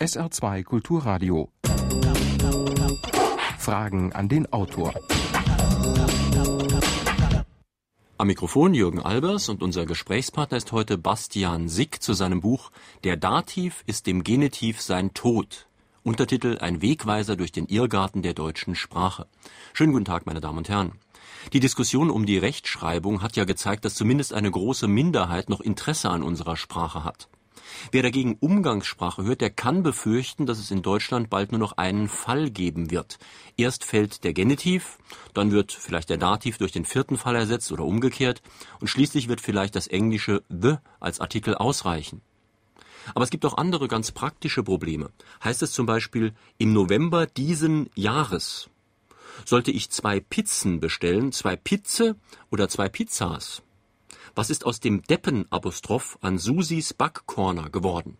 SR2 Kulturradio. Fragen an den Autor. Am Mikrofon Jürgen Albers und unser Gesprächspartner ist heute Bastian Sick zu seinem Buch Der Dativ ist dem Genitiv sein Tod. Untertitel Ein Wegweiser durch den Irrgarten der deutschen Sprache. Schönen guten Tag, meine Damen und Herren. Die Diskussion um die Rechtschreibung hat ja gezeigt, dass zumindest eine große Minderheit noch Interesse an unserer Sprache hat. Wer dagegen Umgangssprache hört, der kann befürchten, dass es in Deutschland bald nur noch einen Fall geben wird. Erst fällt der Genitiv, dann wird vielleicht der Dativ durch den vierten Fall ersetzt oder umgekehrt und schließlich wird vielleicht das englische the als Artikel ausreichen. Aber es gibt auch andere ganz praktische Probleme. Heißt es zum Beispiel im November diesen Jahres? Sollte ich zwei Pizzen bestellen, zwei Pizze oder zwei Pizzas? Was ist aus dem Deppen-Apostroph an Susis Backcorner geworden?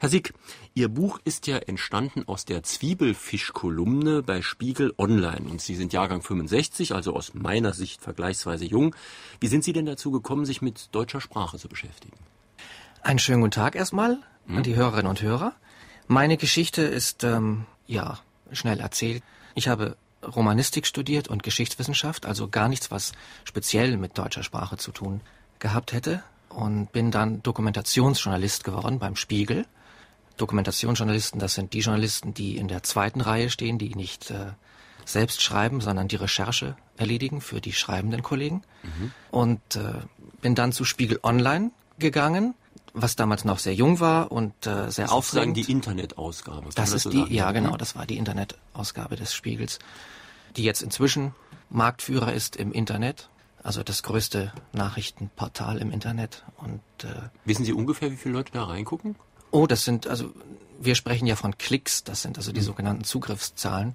Herr Sieg, Ihr Buch ist ja entstanden aus der Zwiebelfisch-Kolumne bei Spiegel Online und Sie sind Jahrgang 65, also aus meiner Sicht vergleichsweise jung. Wie sind Sie denn dazu gekommen, sich mit deutscher Sprache zu beschäftigen? Einen schönen guten Tag erstmal hm? an die Hörerinnen und Hörer. Meine Geschichte ist, ähm, ja, schnell erzählt. Ich habe Romanistik studiert und Geschichtswissenschaft, also gar nichts, was speziell mit deutscher Sprache zu tun gehabt hätte. Und bin dann Dokumentationsjournalist geworden beim Spiegel. Dokumentationsjournalisten, das sind die Journalisten, die in der zweiten Reihe stehen, die nicht äh, selbst schreiben, sondern die Recherche erledigen für die schreibenden Kollegen. Mhm. Und äh, bin dann zu Spiegel Online gegangen, was damals noch sehr jung war und äh, sehr das aufregend. die Internetausgabe. Das ist die, ja genau, das war die Internetausgabe des Spiegels die jetzt inzwischen Marktführer ist im Internet, also das größte Nachrichtenportal im Internet. Und äh, wissen Sie ungefähr, wie viele Leute da reingucken? Oh, das sind also wir sprechen ja von Klicks, das sind also die mhm. sogenannten Zugriffszahlen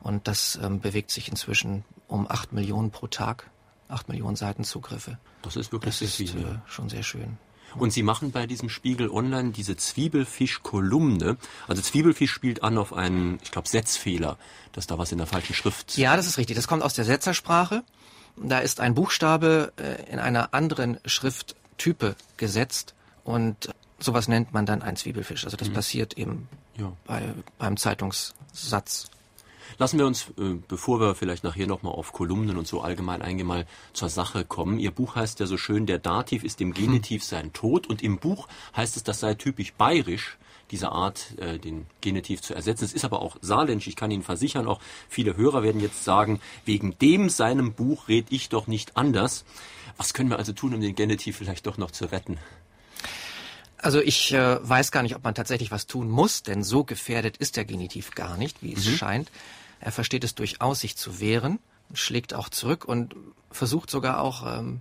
und das ähm, bewegt sich inzwischen um acht Millionen pro Tag, acht Millionen Seitenzugriffe. Das ist wirklich das sehr ist, viel. Äh, schon sehr schön. Und Sie machen bei diesem Spiegel Online diese Zwiebelfisch-Kolumne. Also Zwiebelfisch spielt an auf einen, ich glaube, Setzfehler, dass da was in der falschen Schrift. Ja, das ist richtig. Das kommt aus der Setzersprache. Da ist ein Buchstabe äh, in einer anderen Schrifttype gesetzt und sowas nennt man dann ein Zwiebelfisch. Also das mhm. passiert eben ja. bei, beim Zeitungssatz. Lassen wir uns, äh, bevor wir vielleicht nachher nochmal auf Kolumnen und so allgemein eingehen, mal zur Sache kommen. Ihr Buch heißt ja so schön, der Dativ ist dem Genitiv sein Tod. Und im Buch heißt es, das sei typisch bayerisch, diese Art, äh, den Genitiv zu ersetzen. Es ist aber auch saarländisch. Ich kann Ihnen versichern, auch viele Hörer werden jetzt sagen, wegen dem seinem Buch red ich doch nicht anders. Was können wir also tun, um den Genitiv vielleicht doch noch zu retten? Also ich äh, weiß gar nicht, ob man tatsächlich was tun muss, denn so gefährdet ist der Genitiv gar nicht, wie es mhm. scheint. Er versteht es durchaus, sich zu wehren, schlägt auch zurück und versucht sogar auch ähm,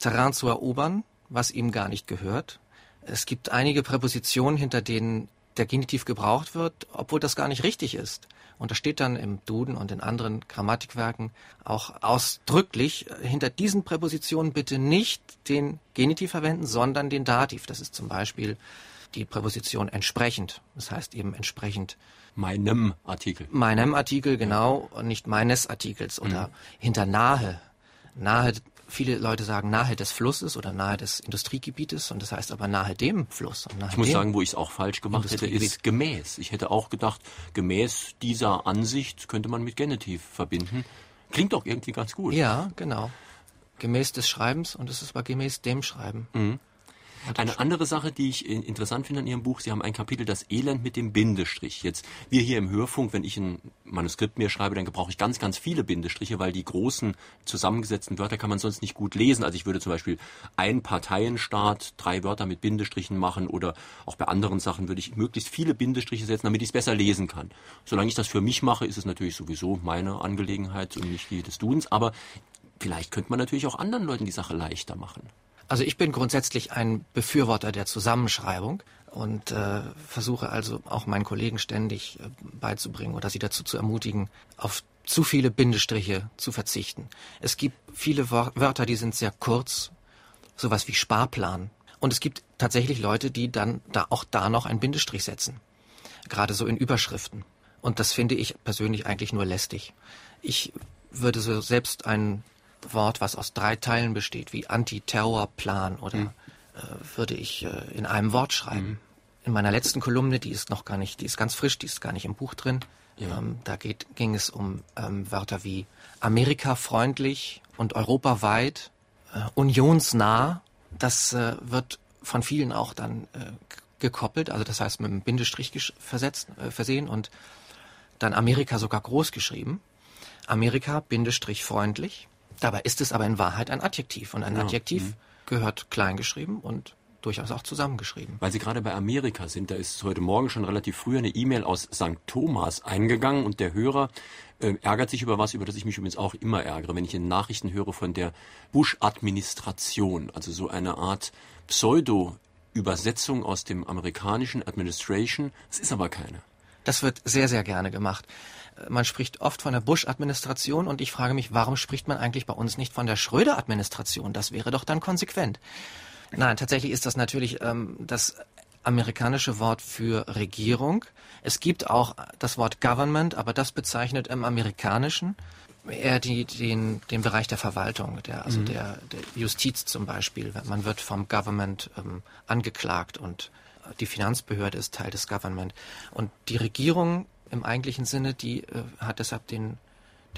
Terrain zu erobern, was ihm gar nicht gehört. Es gibt einige Präpositionen, hinter denen der Genitiv gebraucht wird, obwohl das gar nicht richtig ist. Und da steht dann im Duden und in anderen Grammatikwerken auch ausdrücklich, äh, hinter diesen Präpositionen bitte nicht den Genitiv verwenden, sondern den Dativ. Das ist zum Beispiel die Präposition entsprechend. Das heißt eben entsprechend meinem Artikel. Meinem Artikel, genau, und nicht meines Artikels oder mhm. hinter nahe. Nahe, viele Leute sagen nahe des Flusses oder nahe des Industriegebietes und das heißt aber nahe dem Fluss. Nahe ich muss sagen, wo ich es auch falsch gemacht hätte, ist gemäß. Ich hätte auch gedacht, gemäß dieser Ansicht könnte man mit Genitiv verbinden. Klingt doch irgendwie ganz gut. Ja, genau. Gemäß des Schreibens und es ist aber gemäß dem Schreiben. Mhm. Eine andere Sache, die ich interessant finde an Ihrem Buch, Sie haben ein Kapitel, das Elend mit dem Bindestrich. Jetzt, wir hier im Hörfunk, wenn ich ein Manuskript mir schreibe, dann gebrauche ich ganz, ganz viele Bindestriche, weil die großen zusammengesetzten Wörter kann man sonst nicht gut lesen. Also ich würde zum Beispiel ein Parteienstaat, drei Wörter mit Bindestrichen machen oder auch bei anderen Sachen würde ich möglichst viele Bindestriche setzen, damit ich es besser lesen kann. Solange ich das für mich mache, ist es natürlich sowieso meine Angelegenheit und nicht die des Duns, aber vielleicht könnte man natürlich auch anderen Leuten die Sache leichter machen. Also ich bin grundsätzlich ein Befürworter der Zusammenschreibung und äh, versuche also auch meinen Kollegen ständig äh, beizubringen oder sie dazu zu ermutigen, auf zu viele Bindestriche zu verzichten. Es gibt viele Wörter, die sind sehr kurz, sowas wie Sparplan. Und es gibt tatsächlich Leute, die dann da auch da noch einen Bindestrich setzen. Gerade so in Überschriften. Und das finde ich persönlich eigentlich nur lästig. Ich würde so selbst einen Wort, was aus drei Teilen besteht, wie Antiterrorplan oder mhm. äh, würde ich äh, in einem Wort schreiben. Mhm. in meiner letzten Kolumne, die ist noch gar nicht, die ist ganz frisch, die ist gar nicht im Buch drin. Ja. Ähm, da geht, ging es um ähm, Wörter wie Amerika freundlich und europaweit, äh, unionsnah. Das äh, wird von vielen auch dann äh, gekoppelt, also das heißt mit einem Bindestrich versetzt, äh, versehen und dann Amerika sogar groß geschrieben. Amerika Bindestrich freundlich. Dabei ist es aber in Wahrheit ein Adjektiv und ein ja. Adjektiv mhm. gehört klein geschrieben und durchaus auch zusammengeschrieben. Weil Sie gerade bei Amerika sind, da ist heute Morgen schon relativ früh eine E-Mail aus St. Thomas eingegangen und der Hörer äh, ärgert sich über was, über das ich mich übrigens auch immer ärgere, wenn ich in Nachrichten höre von der Bush-Administration, also so eine Art Pseudo-Übersetzung aus dem amerikanischen Administration. Es ist aber keine. Das wird sehr, sehr gerne gemacht. Man spricht oft von der Bush-Administration und ich frage mich, warum spricht man eigentlich bei uns nicht von der Schröder-Administration? Das wäre doch dann konsequent. Nein, tatsächlich ist das natürlich ähm, das amerikanische Wort für Regierung. Es gibt auch das Wort Government, aber das bezeichnet im Amerikanischen eher die, den, den Bereich der Verwaltung, der, also mhm. der, der Justiz zum Beispiel. Man wird vom Government ähm, angeklagt und die Finanzbehörde ist Teil des Government. Und die Regierung im eigentlichen Sinne, die äh, hat deshalb den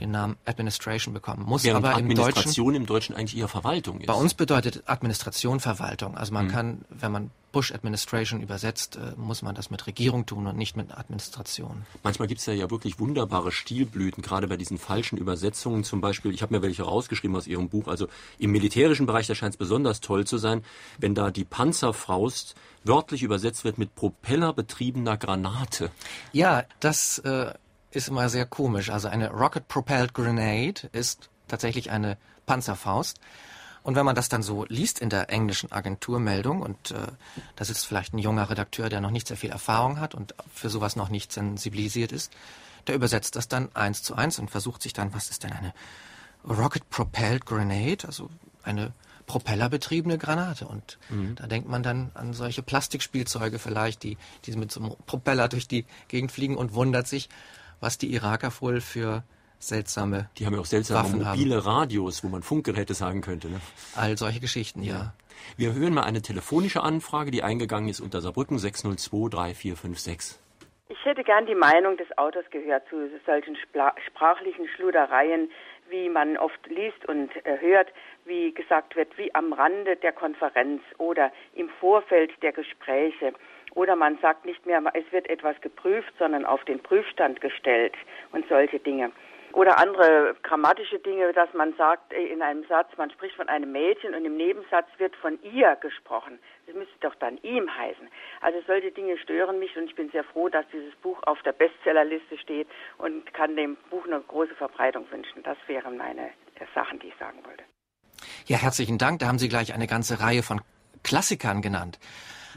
den Namen Administration bekommen. Muss Während aber Administration im Deutschen, im Deutschen eigentlich eher Verwaltung ist. Bei uns bedeutet Administration Verwaltung. Also man mhm. kann, wenn man Bush Administration übersetzt, äh, muss man das mit Regierung tun und nicht mit Administration. Manchmal gibt es ja, ja wirklich wunderbare Stilblüten, gerade bei diesen falschen Übersetzungen. Zum Beispiel, ich habe mir welche rausgeschrieben aus Ihrem Buch. Also im militärischen Bereich, da scheint es besonders toll zu sein, wenn da die Panzerfaust wörtlich übersetzt wird mit propellerbetriebener Granate. Ja, das äh, ist immer sehr komisch. Also eine Rocket-Propelled Grenade ist tatsächlich eine Panzerfaust. Und wenn man das dann so liest in der englischen Agenturmeldung und äh, da sitzt vielleicht ein junger Redakteur, der noch nicht sehr viel Erfahrung hat und für sowas noch nicht sensibilisiert ist, der übersetzt das dann eins zu eins und versucht sich dann, was ist denn eine Rocket Propelled Grenade, also eine propellerbetriebene Granate. Und mhm. da denkt man dann an solche Plastikspielzeuge vielleicht, die, die mit so einem Propeller durch die Gegend fliegen und wundert sich, was die Iraker wohl für seltsame Die haben ja auch seltsame Waffen mobile haben. Radios, wo man Funkgeräte sagen könnte. Ne? All solche Geschichten, ja. ja. Wir hören mal eine telefonische Anfrage, die eingegangen ist unter Saarbrücken 602 3456. Ich hätte gern die Meinung des Autors gehört zu solchen sprachlichen Schludereien, wie man oft liest und äh, hört, wie gesagt wird, wie am Rande der Konferenz oder im Vorfeld der Gespräche. Oder man sagt nicht mehr, es wird etwas geprüft, sondern auf den Prüfstand gestellt und solche Dinge. Oder andere grammatische Dinge, dass man sagt äh, in einem Satz, man spricht von einem Mädchen und im Nebensatz wird von ihr gesprochen. Das müsste doch dann ihm heißen. Also solche Dinge stören mich und ich bin sehr froh, dass dieses Buch auf der Bestsellerliste steht und kann dem Buch eine große Verbreitung wünschen. Das wären meine Sachen, die ich sagen wollte. Ja, herzlichen Dank. Da haben Sie gleich eine ganze Reihe von Klassikern genannt.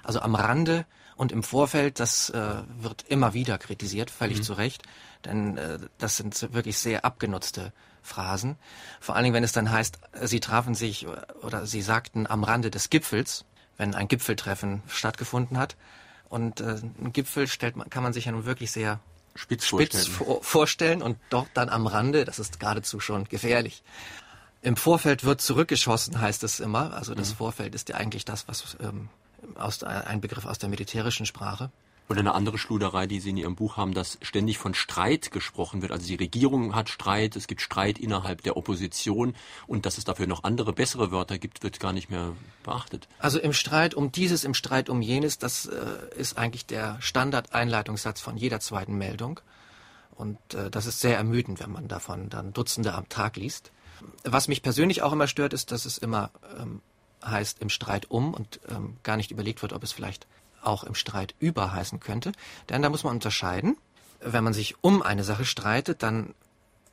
Also am Rande und im Vorfeld, das äh, wird immer wieder kritisiert, völlig mhm. zu Recht, denn äh, das sind wirklich sehr abgenutzte Phrasen. Vor allen Dingen, wenn es dann heißt, sie trafen sich oder sie sagten am Rande des Gipfels, wenn ein Gipfeltreffen stattgefunden hat. Und äh, ein Gipfel stellt man, kann man sich ja nun wirklich sehr spitz, spitz vorstellen. vorstellen und dort dann am Rande, das ist geradezu schon gefährlich. Im Vorfeld wird zurückgeschossen, heißt es immer. Also das mhm. Vorfeld ist ja eigentlich das, was ähm, aus, ein Begriff aus der militärischen Sprache. Oder eine andere Schluderei, die Sie in Ihrem Buch haben, dass ständig von Streit gesprochen wird. Also die Regierung hat Streit, es gibt Streit innerhalb der Opposition und dass es dafür noch andere, bessere Wörter gibt, wird gar nicht mehr beachtet. Also im Streit um dieses, im Streit um jenes, das äh, ist eigentlich der Standardeinleitungssatz von jeder zweiten Meldung. Und äh, das ist sehr ermüdend, wenn man davon dann Dutzende am Tag liest. Was mich persönlich auch immer stört, ist, dass es immer ähm, heißt im Streit um und ähm, gar nicht überlegt wird, ob es vielleicht auch im Streit über heißen könnte. Denn da muss man unterscheiden. Wenn man sich um eine Sache streitet, dann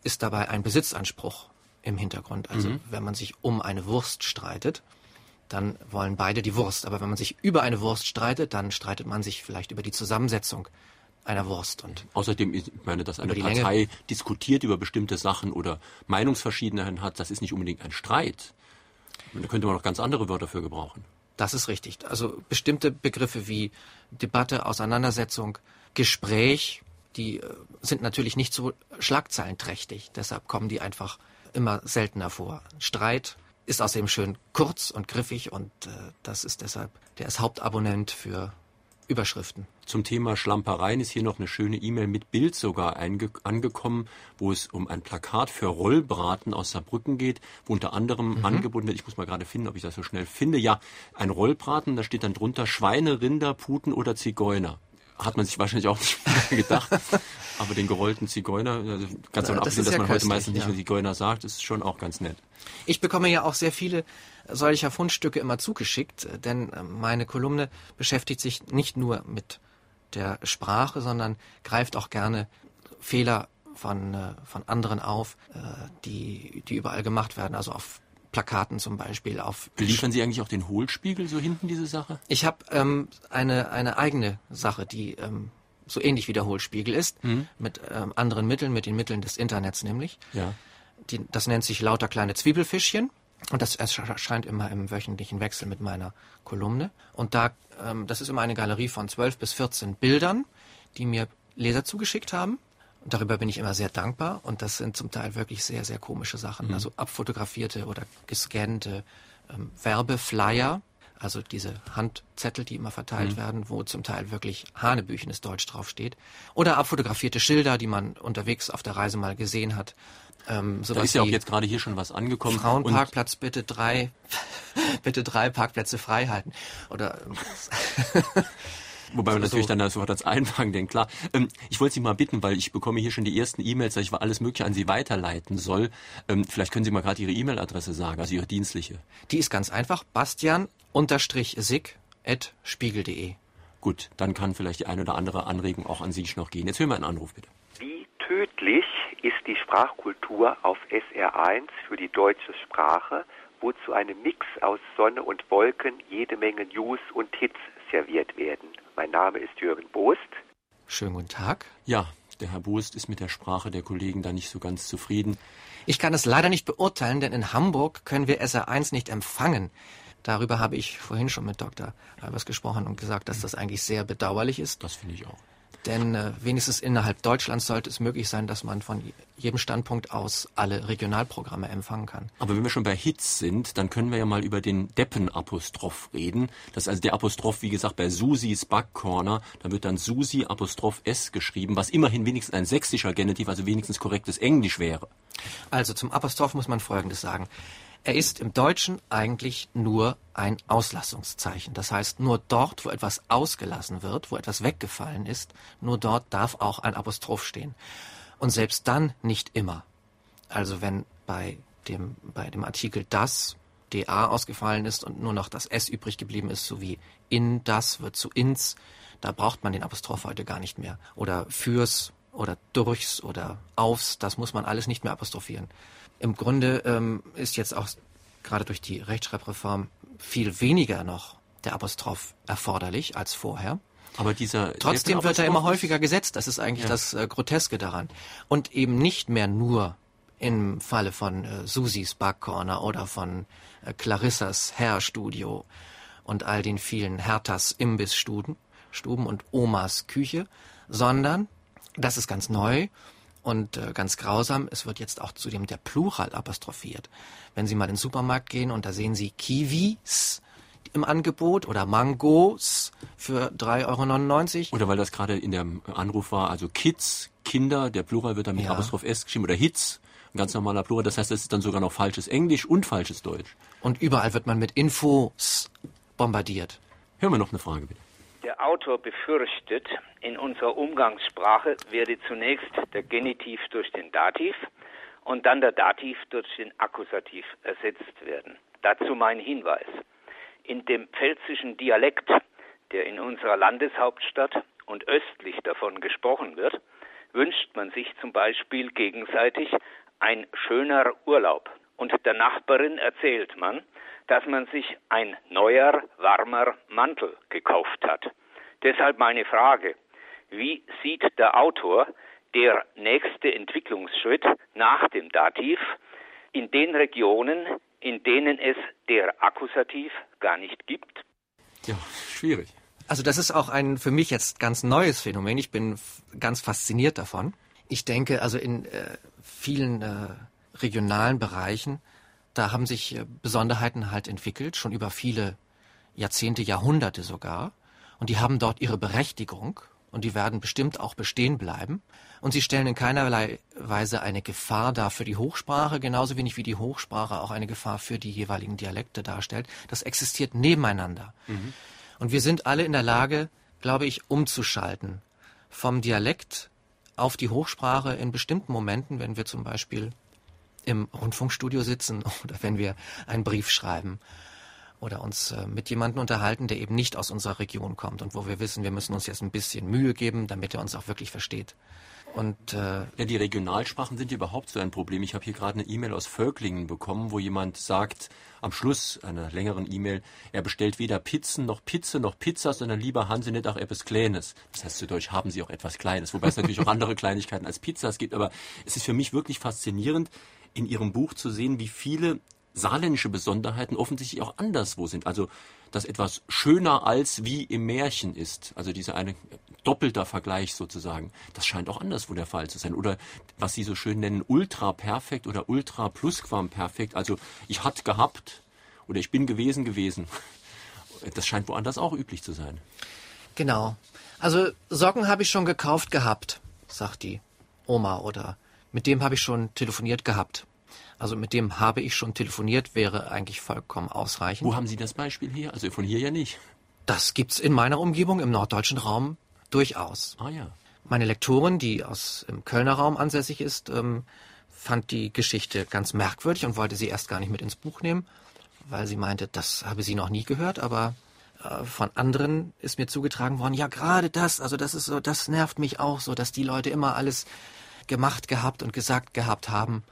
ist dabei ein Besitzanspruch im Hintergrund. Also mhm. wenn man sich um eine Wurst streitet, dann wollen beide die Wurst. Aber wenn man sich über eine Wurst streitet, dann streitet man sich vielleicht über die Zusammensetzung einer Wurst. Und Außerdem, ich meine, dass eine Partei Länge. diskutiert über bestimmte Sachen oder Meinungsverschiedenheiten hat, das ist nicht unbedingt ein Streit. Da könnte man noch ganz andere Wörter für gebrauchen. Das ist richtig. Also bestimmte Begriffe wie Debatte, Auseinandersetzung, Gespräch, die äh, sind natürlich nicht so schlagzeilenträchtig. Deshalb kommen die einfach immer seltener vor. Streit ist außerdem schön kurz und griffig und äh, das ist deshalb, der ist Hauptabonnent für Überschriften. Zum Thema Schlampereien ist hier noch eine schöne E-Mail mit Bild sogar angekommen, wo es um ein Plakat für Rollbraten aus Saarbrücken geht, wo unter anderem mhm. angebunden wird, ich muss mal gerade finden, ob ich das so schnell finde, ja, ein Rollbraten, da steht dann drunter Schweine, Rinder, Puten oder Zigeuner hat man sich wahrscheinlich auch nicht gedacht. Aber den gerollten Zigeuner, also ganz davon abgesehen, dass ja man heute meistens nicht ja. mehr Zigeuner sagt, ist schon auch ganz nett. Ich bekomme ja auch sehr viele solcher Fundstücke immer zugeschickt, denn meine Kolumne beschäftigt sich nicht nur mit der Sprache, sondern greift auch gerne Fehler von, äh, von anderen auf, äh, die, die überall gemacht werden, also auf Plakaten zum Beispiel. Auf Beliefern Sie eigentlich auch den Hohlspiegel so hinten, diese Sache? Ich habe ähm, eine, eine eigene Sache, die ähm, so ähnlich wie der Hohlspiegel ist, mhm. mit ähm, anderen Mitteln, mit den Mitteln des Internets nämlich. Ja. Die, das nennt sich lauter kleine Zwiebelfischchen. Und das erscheint immer im wöchentlichen Wechsel mit meiner Kolumne. Und da, ähm, das ist immer eine Galerie von 12 bis 14 Bildern, die mir Leser zugeschickt haben. Und darüber bin ich immer sehr dankbar. Und das sind zum Teil wirklich sehr, sehr komische Sachen. Mhm. Also abfotografierte oder gescannte ähm, Werbeflyer, also diese Handzettel, die immer verteilt mhm. werden, wo zum Teil wirklich Hanebüchenes Deutsch draufsteht. Oder abfotografierte Schilder, die man unterwegs auf der Reise mal gesehen hat. Ähm, da ist ja auch jetzt gerade hier schon was angekommen. Frauenparkplatz bitte drei, bitte drei Parkplätze frei halten. Oder Wobei man so, natürlich dann sofort als Einfangen denkt, klar. Ähm, ich wollte Sie mal bitten, weil ich bekomme hier schon die ersten E-Mails, dass ich alles Mögliche an Sie weiterleiten soll. Ähm, vielleicht können Sie mal gerade Ihre E-Mail-Adresse sagen, also Ihre dienstliche. Die ist ganz einfach, bastian-sig.spiegel.de. Gut, dann kann vielleicht die eine oder andere Anregung auch an Sie noch gehen. Jetzt hören wir einen Anruf, bitte. Wie tödlich ist die Sprachkultur auf SR1 für die deutsche Sprache, wo zu einem Mix aus Sonne und Wolken jede Menge News und Hits serviert werden. Mein Name ist Jürgen Boost. Schönen guten Tag. Ja, der Herr Boost ist mit der Sprache der Kollegen da nicht so ganz zufrieden. Ich kann es leider nicht beurteilen, denn in Hamburg können wir SR1 nicht empfangen. Darüber habe ich vorhin schon mit Dr. Albers gesprochen und gesagt, dass das eigentlich sehr bedauerlich ist. Das finde ich auch. Denn äh, wenigstens innerhalb Deutschlands sollte es möglich sein, dass man von jedem Standpunkt aus alle Regionalprogramme empfangen kann. Aber wenn wir schon bei Hits sind, dann können wir ja mal über den Deppen-Apostroph reden. Das ist also der Apostroph, wie gesagt, bei Susis Backcorner. Da wird dann Susi Apostroph S geschrieben, was immerhin wenigstens ein sächsischer Genitiv, also wenigstens korrektes Englisch wäre. Also zum Apostroph muss man Folgendes sagen. Er ist im Deutschen eigentlich nur ein Auslassungszeichen. Das heißt, nur dort, wo etwas ausgelassen wird, wo etwas weggefallen ist, nur dort darf auch ein Apostroph stehen. Und selbst dann nicht immer. Also wenn bei dem, bei dem Artikel das DA ausgefallen ist und nur noch das S übrig geblieben ist, so wie in das wird zu ins, da braucht man den Apostroph heute gar nicht mehr. Oder fürs oder durchs oder aufs, das muss man alles nicht mehr apostrophieren. Im Grunde ähm, ist jetzt auch gerade durch die Rechtschreibreform viel weniger noch der Apostroph erforderlich als vorher. Aber dieser trotzdem wird er immer häufiger gesetzt. Das ist eigentlich ja. das äh, Groteske daran. Und eben nicht mehr nur im Falle von äh, Susis Backcorner oder von äh, Clarissas Hairstudio und all den vielen Herthas Imbissstuben Stuben und Omas Küche, sondern das ist ganz neu und äh, ganz grausam, es wird jetzt auch zudem der Plural apostrophiert. Wenn Sie mal in den Supermarkt gehen und da sehen Sie Kiwis im Angebot oder Mangos für 3,99 Euro. Oder weil das gerade in dem Anruf war, also Kids, Kinder, der Plural wird dann mit ja. Apostroph S geschrieben oder Hits, ein ganz normaler Plural. Das heißt, das ist dann sogar noch falsches Englisch und falsches Deutsch. Und überall wird man mit Infos bombardiert. Hören wir noch eine Frage bitte. Der Autor befürchtet, in unserer Umgangssprache werde zunächst der Genitiv durch den Dativ und dann der Dativ durch den Akkusativ ersetzt werden. Dazu mein Hinweis. In dem pfälzischen Dialekt, der in unserer Landeshauptstadt und östlich davon gesprochen wird, wünscht man sich zum Beispiel gegenseitig ein schöner Urlaub. Und der Nachbarin erzählt man, dass man sich ein neuer, warmer Mantel gekauft hat. Deshalb meine Frage, wie sieht der Autor der nächste Entwicklungsschritt nach dem Dativ in den Regionen, in denen es der Akkusativ gar nicht gibt? Ja, schwierig. Also das ist auch ein für mich jetzt ganz neues Phänomen. Ich bin ganz fasziniert davon. Ich denke, also in äh, vielen äh, regionalen Bereichen da haben sich äh, Besonderheiten halt entwickelt, schon über viele Jahrzehnte, Jahrhunderte sogar. und die haben dort ihre Berechtigung und die werden bestimmt auch bestehen bleiben. Und sie stellen in keinerlei Weise eine Gefahr dar für die Hochsprache, genauso wenig wie die Hochsprache auch eine Gefahr für die jeweiligen Dialekte darstellt. Das existiert nebeneinander. Mhm. Und wir sind alle in der Lage, glaube ich, umzuschalten vom Dialekt auf die Hochsprache in bestimmten Momenten, wenn wir zum Beispiel im Rundfunkstudio sitzen oder wenn wir einen Brief schreiben oder uns äh, mit jemandem unterhalten, der eben nicht aus unserer Region kommt und wo wir wissen, wir müssen uns jetzt ein bisschen Mühe geben, damit er uns auch wirklich versteht. Und äh, ja, die Regionalsprachen sind überhaupt so ein Problem. Ich habe hier gerade eine E-Mail aus Völklingen bekommen, wo jemand sagt, am Schluss einer längeren E-Mail, er bestellt weder Pizzen noch Pizza noch Pizza, sondern lieber haben Sie nicht auch etwas Kleines. Das heißt zu Deutsch, haben Sie auch etwas Kleines. Wobei es natürlich auch andere Kleinigkeiten als Pizzas gibt. Aber es ist für mich wirklich faszinierend, in Ihrem Buch zu sehen, wie viele saarländische Besonderheiten offensichtlich auch anderswo sind. Also, dass etwas schöner als wie im Märchen ist. Also dieser eine doppelter Vergleich sozusagen. Das scheint auch anderswo der Fall zu sein. Oder was Sie so schön nennen, ultra perfekt oder ultra plusquamperfekt. Also, ich hat gehabt oder ich bin gewesen gewesen. Das scheint woanders auch üblich zu sein. Genau. Also, Socken habe ich schon gekauft gehabt, sagt die Oma oder mit dem habe ich schon telefoniert gehabt. Also mit dem habe ich schon telefoniert, wäre eigentlich vollkommen ausreichend. Wo haben Sie das Beispiel hier? Also von hier ja nicht. Das gibt's in meiner Umgebung im norddeutschen Raum durchaus. Ah ja. Meine Lektorin, die aus dem Kölner Raum ansässig ist, ähm, fand die Geschichte ganz merkwürdig und wollte sie erst gar nicht mit ins Buch nehmen, weil sie meinte, das habe sie noch nie gehört, aber äh, von anderen ist mir zugetragen worden, ja gerade das, also das ist so, das nervt mich auch so, dass die Leute immer alles gemacht gehabt und gesagt gehabt haben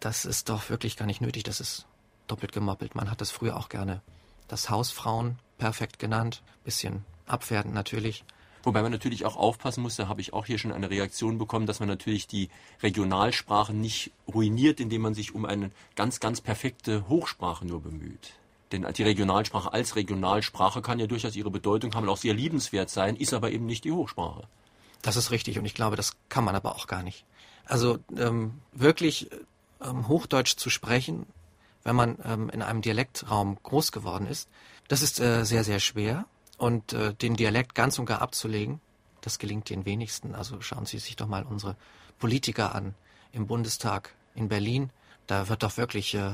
das ist doch wirklich gar nicht nötig. Das ist doppelt gemoppelt. Man hat das früher auch gerne das Hausfrauen perfekt genannt. Bisschen abwertend natürlich. Wobei man natürlich auch aufpassen muss, da habe ich auch hier schon eine Reaktion bekommen, dass man natürlich die Regionalsprache nicht ruiniert, indem man sich um eine ganz, ganz perfekte Hochsprache nur bemüht. Denn die Regionalsprache als Regionalsprache kann ja durchaus ihre Bedeutung haben und auch sehr liebenswert sein, ist aber eben nicht die Hochsprache. Das ist richtig und ich glaube, das kann man aber auch gar nicht. Also ähm, wirklich ähm, Hochdeutsch zu sprechen, wenn man ähm, in einem Dialektraum groß geworden ist. Das ist äh, sehr, sehr schwer. Und äh, den Dialekt ganz und gar abzulegen, das gelingt den wenigsten. Also schauen Sie sich doch mal unsere Politiker an im Bundestag in Berlin. Da wird doch wirklich äh,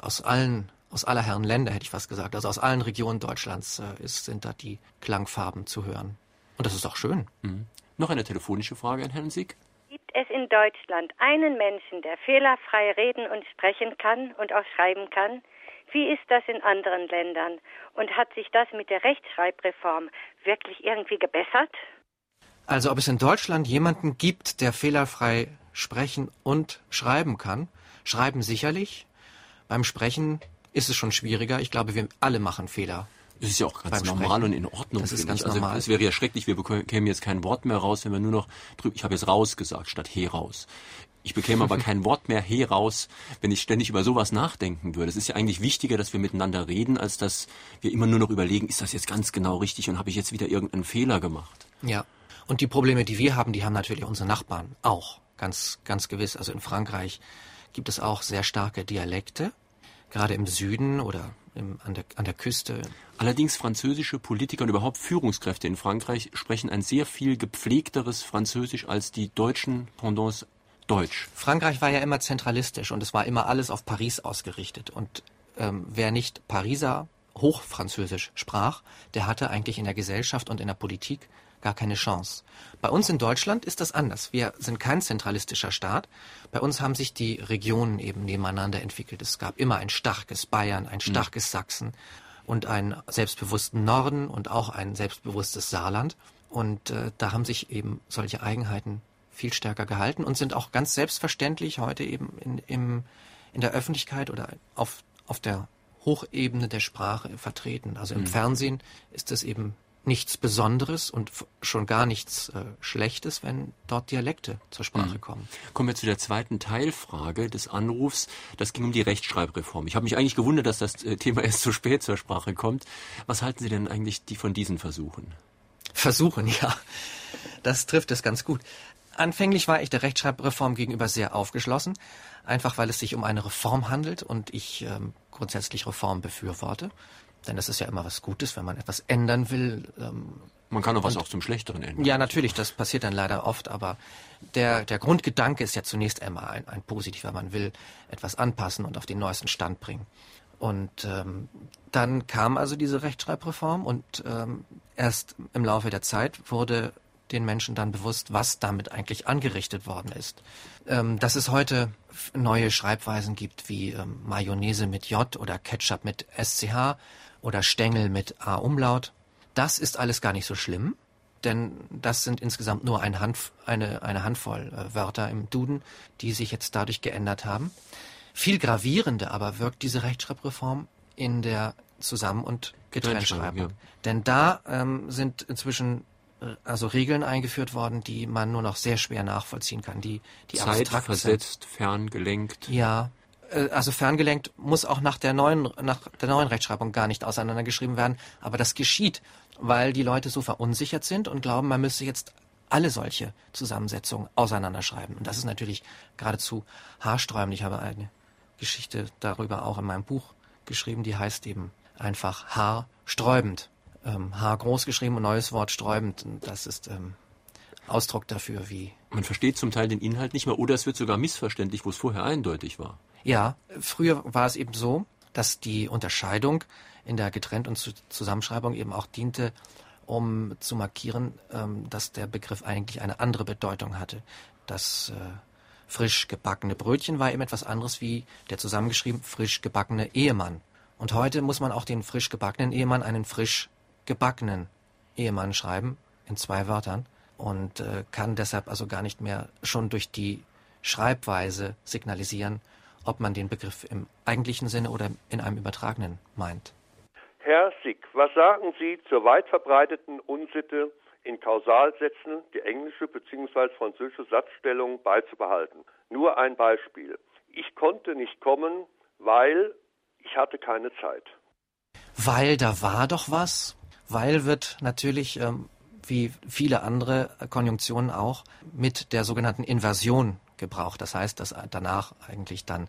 aus allen, aus aller Herren Länder, hätte ich fast gesagt, also aus allen Regionen Deutschlands äh, ist, sind da die Klangfarben zu hören. Und das ist auch schön. Mhm. Noch eine telefonische Frage an Herrn Sieg es in Deutschland einen Menschen, der fehlerfrei reden und sprechen kann und auch schreiben kann? Wie ist das in anderen Ländern? Und hat sich das mit der Rechtschreibreform wirklich irgendwie gebessert? Also ob es in Deutschland jemanden gibt, der fehlerfrei sprechen und schreiben kann? Schreiben sicherlich. Beim Sprechen ist es schon schwieriger. Ich glaube, wir alle machen Fehler. Das ist ja auch ganz normal Sprechen. und in Ordnung. Das ist ganz also, normal. Es wäre ja schrecklich, wir bekämen jetzt kein Wort mehr raus, wenn wir nur noch drüber, ich habe jetzt raus gesagt, statt he raus. Ich bekäme aber kein Wort mehr he raus, wenn ich ständig über sowas nachdenken würde. Es ist ja eigentlich wichtiger, dass wir miteinander reden, als dass wir immer nur noch überlegen, ist das jetzt ganz genau richtig und habe ich jetzt wieder irgendeinen Fehler gemacht. Ja. Und die Probleme, die wir haben, die haben natürlich unsere Nachbarn auch. Ganz, ganz gewiss. Also in Frankreich gibt es auch sehr starke Dialekte. Gerade im Süden oder im, an, der, an der Küste. Allerdings französische Politiker und überhaupt Führungskräfte in Frankreich sprechen ein sehr viel gepflegteres Französisch als die deutschen Pendants Deutsch. Frankreich war ja immer zentralistisch und es war immer alles auf Paris ausgerichtet. Und ähm, wer nicht Pariser Hochfranzösisch sprach, der hatte eigentlich in der Gesellschaft und in der Politik gar keine Chance. Bei uns in Deutschland ist das anders. Wir sind kein zentralistischer Staat. Bei uns haben sich die Regionen eben nebeneinander entwickelt. Es gab immer ein starkes Bayern, ein mhm. starkes. Sachsen und einen selbstbewussten Norden und auch ein selbstbewusstes Saarland. Und äh, da haben sich eben solche Eigenheiten viel stärker gehalten und sind auch ganz selbstverständlich heute eben in, im, in der Öffentlichkeit oder auf, auf der Hochebene der Sprache vertreten. Also im mhm. Fernsehen ist es eben nichts Besonderes und schon gar nichts äh, Schlechtes, wenn dort Dialekte zur Sprache mhm. kommen. Kommen wir zu der zweiten Teilfrage des Anrufs. Das ging um die Rechtschreibreform. Ich habe mich eigentlich gewundert, dass das äh, Thema erst so spät zur Sprache kommt. Was halten Sie denn eigentlich die von diesen Versuchen? Versuchen, ja. Das trifft es ganz gut. Anfänglich war ich der Rechtschreibreform gegenüber sehr aufgeschlossen, einfach weil es sich um eine Reform handelt und ich ähm, grundsätzlich Reform befürworte. Denn das ist ja immer was Gutes, wenn man etwas ändern will, ähm, Man kann auch was auch zum Schlechteren ändern. Ja, natürlich, das passiert dann leider oft, aber der, der Grundgedanke ist ja zunächst einmal ein, ein positiver. Man will etwas anpassen und auf den neuesten Stand bringen. Und ähm, dann kam also diese Rechtschreibreform und ähm, erst im Laufe der Zeit wurde den Menschen dann bewusst, was damit eigentlich angerichtet worden ist. Ähm, dass es heute neue Schreibweisen gibt wie ähm, Mayonnaise mit J oder Ketchup mit SCH oder Stängel mit A-Umlaut, das ist alles gar nicht so schlimm, denn das sind insgesamt nur ein Hand, eine, eine Handvoll äh, Wörter im Duden, die sich jetzt dadurch geändert haben. Viel gravierender aber wirkt diese Rechtschreibreform in der Zusammen- und Getrenntschreibung. Ja. Denn da ähm, sind inzwischen also Regeln eingeführt worden, die man nur noch sehr schwer nachvollziehen kann, die, die Zeit abstrakt versetzt, sind. ferngelenkt. Ja, äh, also ferngelenkt muss auch nach der neuen, nach der neuen Rechtschreibung gar nicht auseinandergeschrieben werden, aber das geschieht, weil die Leute so verunsichert sind und glauben, man müsste jetzt alle solche Zusammensetzungen auseinanderschreiben. Und das ist natürlich geradezu haarsträubend. Ich habe eine Geschichte darüber auch in meinem Buch geschrieben, die heißt eben einfach haarsträubend ähm, H groß geschrieben und neues Wort sträubend. Das ist ähm, Ausdruck dafür, wie. Man versteht zum Teil den Inhalt nicht mehr oder es wird sogar missverständlich, wo es vorher eindeutig war. Ja, früher war es eben so, dass die Unterscheidung in der Getrennt- und Zusammenschreibung eben auch diente, um zu markieren, ähm, dass der Begriff eigentlich eine andere Bedeutung hatte. Das äh, frisch gebackene Brötchen war eben etwas anderes wie der zusammengeschrieben frisch gebackene Ehemann. Und heute muss man auch den frisch gebackenen Ehemann einen frisch gebackenen Ehemann schreiben, in zwei Wörtern, und äh, kann deshalb also gar nicht mehr schon durch die Schreibweise signalisieren, ob man den Begriff im eigentlichen Sinne oder in einem übertragenen meint. Herr Sick, was sagen Sie zur weit verbreiteten Unsitte, in Kausalsätzen die englische bzw. französische Satzstellung beizubehalten? Nur ein Beispiel. Ich konnte nicht kommen, weil ich hatte keine Zeit. Weil da war doch was? Weil wird natürlich, ähm, wie viele andere Konjunktionen auch, mit der sogenannten Inversion gebraucht. Das heißt, dass danach eigentlich dann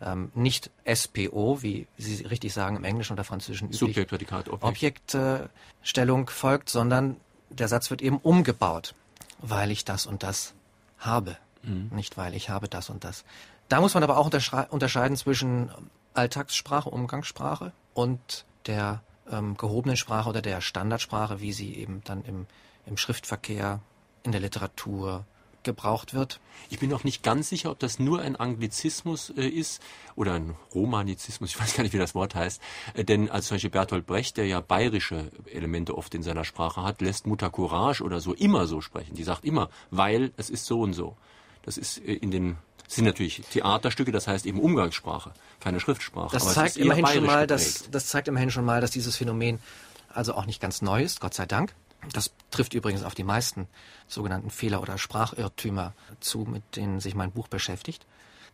ähm, nicht SPO, wie Sie richtig sagen im Englischen oder Französischen üblich, Subjekt, Prädikat, Objekt. Objektstellung äh, folgt, sondern der Satz wird eben umgebaut, weil ich das und das habe, mhm. nicht weil ich habe das und das. Da muss man aber auch unterscheiden zwischen Alltagssprache, Umgangssprache und der ähm, gehobenen Sprache oder der Standardsprache, wie sie eben dann im, im Schriftverkehr, in der Literatur gebraucht wird. Ich bin auch nicht ganz sicher, ob das nur ein Anglizismus äh, ist oder ein Romanizismus, ich weiß gar nicht, wie das Wort heißt. Äh, denn als zum Beispiel Bertolt Brecht, der ja bayerische Elemente oft in seiner Sprache hat, lässt Mutter Courage oder so immer so sprechen. Die sagt immer, weil es ist so und so. Das ist äh, in den sind natürlich Theaterstücke, das heißt eben Umgangssprache, keine Schriftsprache. Das zeigt immerhin schon mal, dass, das zeigt immerhin schon mal, dass dieses Phänomen also auch nicht ganz neu ist, Gott sei Dank. Das trifft übrigens auf die meisten sogenannten Fehler oder Sprachirrtümer zu, mit denen sich mein Buch beschäftigt.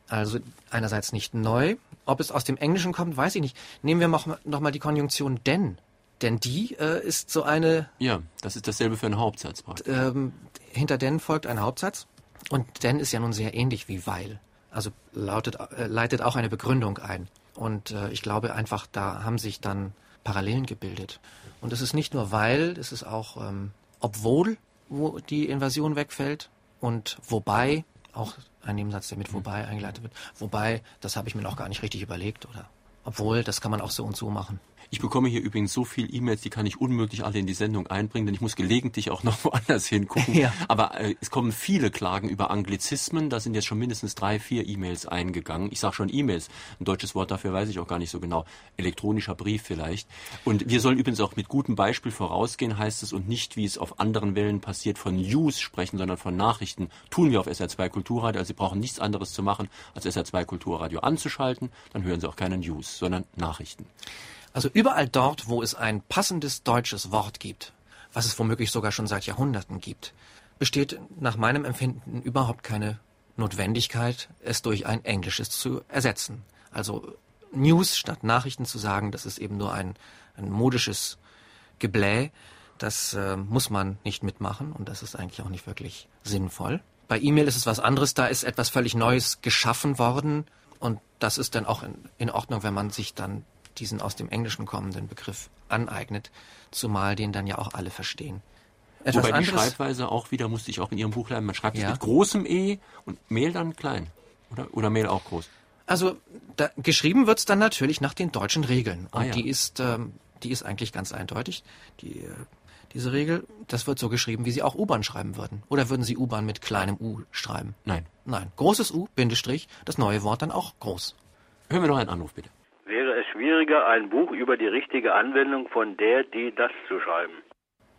Also einerseits nicht neu. Ob es aus dem Englischen kommt, weiß ich nicht. Nehmen wir noch, noch mal die Konjunktion denn. Denn die äh, ist so eine. Ja, das ist dasselbe für einen Hauptsatz. Ähm, hinter denn folgt ein Hauptsatz. Und denn ist ja nun sehr ähnlich wie weil. Also lautet, äh, leitet auch eine Begründung ein. Und äh, ich glaube einfach, da haben sich dann Parallelen gebildet. Und es ist nicht nur weil, es ist auch ähm, obwohl, wo die Invasion wegfällt und wobei, auch ein Nebensatz, der mit wobei eingeleitet wird. Wobei, das habe ich mir noch gar nicht richtig überlegt, oder? Obwohl, das kann man auch so und so machen. Ich bekomme hier übrigens so viel E-Mails, die kann ich unmöglich alle in die Sendung einbringen, denn ich muss gelegentlich auch noch woanders hingucken. Ja. Aber äh, es kommen viele Klagen über Anglizismen. Da sind jetzt schon mindestens drei, vier E-Mails eingegangen. Ich sage schon E-Mails. Ein deutsches Wort dafür weiß ich auch gar nicht so genau. Elektronischer Brief vielleicht. Und wir sollen übrigens auch mit gutem Beispiel vorausgehen, heißt es, und nicht, wie es auf anderen Wellen passiert, von News sprechen, sondern von Nachrichten. Tun wir auf SR2 Kulturradio. Also Sie brauchen nichts anderes zu machen, als SR2 Kulturradio anzuschalten. Dann hören Sie auch keine News, sondern Nachrichten. Also überall dort, wo es ein passendes deutsches Wort gibt, was es womöglich sogar schon seit Jahrhunderten gibt, besteht nach meinem Empfinden überhaupt keine Notwendigkeit, es durch ein englisches zu ersetzen. Also News statt Nachrichten zu sagen, das ist eben nur ein, ein modisches Gebläh, das äh, muss man nicht mitmachen und das ist eigentlich auch nicht wirklich sinnvoll. Bei E-Mail ist es was anderes, da ist etwas völlig Neues geschaffen worden und das ist dann auch in, in Ordnung, wenn man sich dann diesen aus dem Englischen kommenden Begriff aneignet, zumal den dann ja auch alle verstehen. etwas Wobei die anderes. Schreibweise auch wieder, musste ich auch in Ihrem Buch lernen, man schreibt es Ja. mit großem E und Mehl dann klein. Oder, oder Mehl auch groß. Also da, geschrieben wird's dann natürlich nach den deutschen Regeln. Und Ah, ja. die ist, ähm, die ist eigentlich ganz eindeutig. Die, äh, diese Regel, das wird so geschrieben, wie Sie auch U-Bahn schreiben würden. Oder würden Sie U-Bahn mit kleinem U schreiben? Nein. Nein. Großes U, Bindestrich, das neue Wort dann auch groß. Hören wir noch einen Anruf, bitte. Schwieriger, ein Buch über die richtige Anwendung von der, die, das zu schreiben?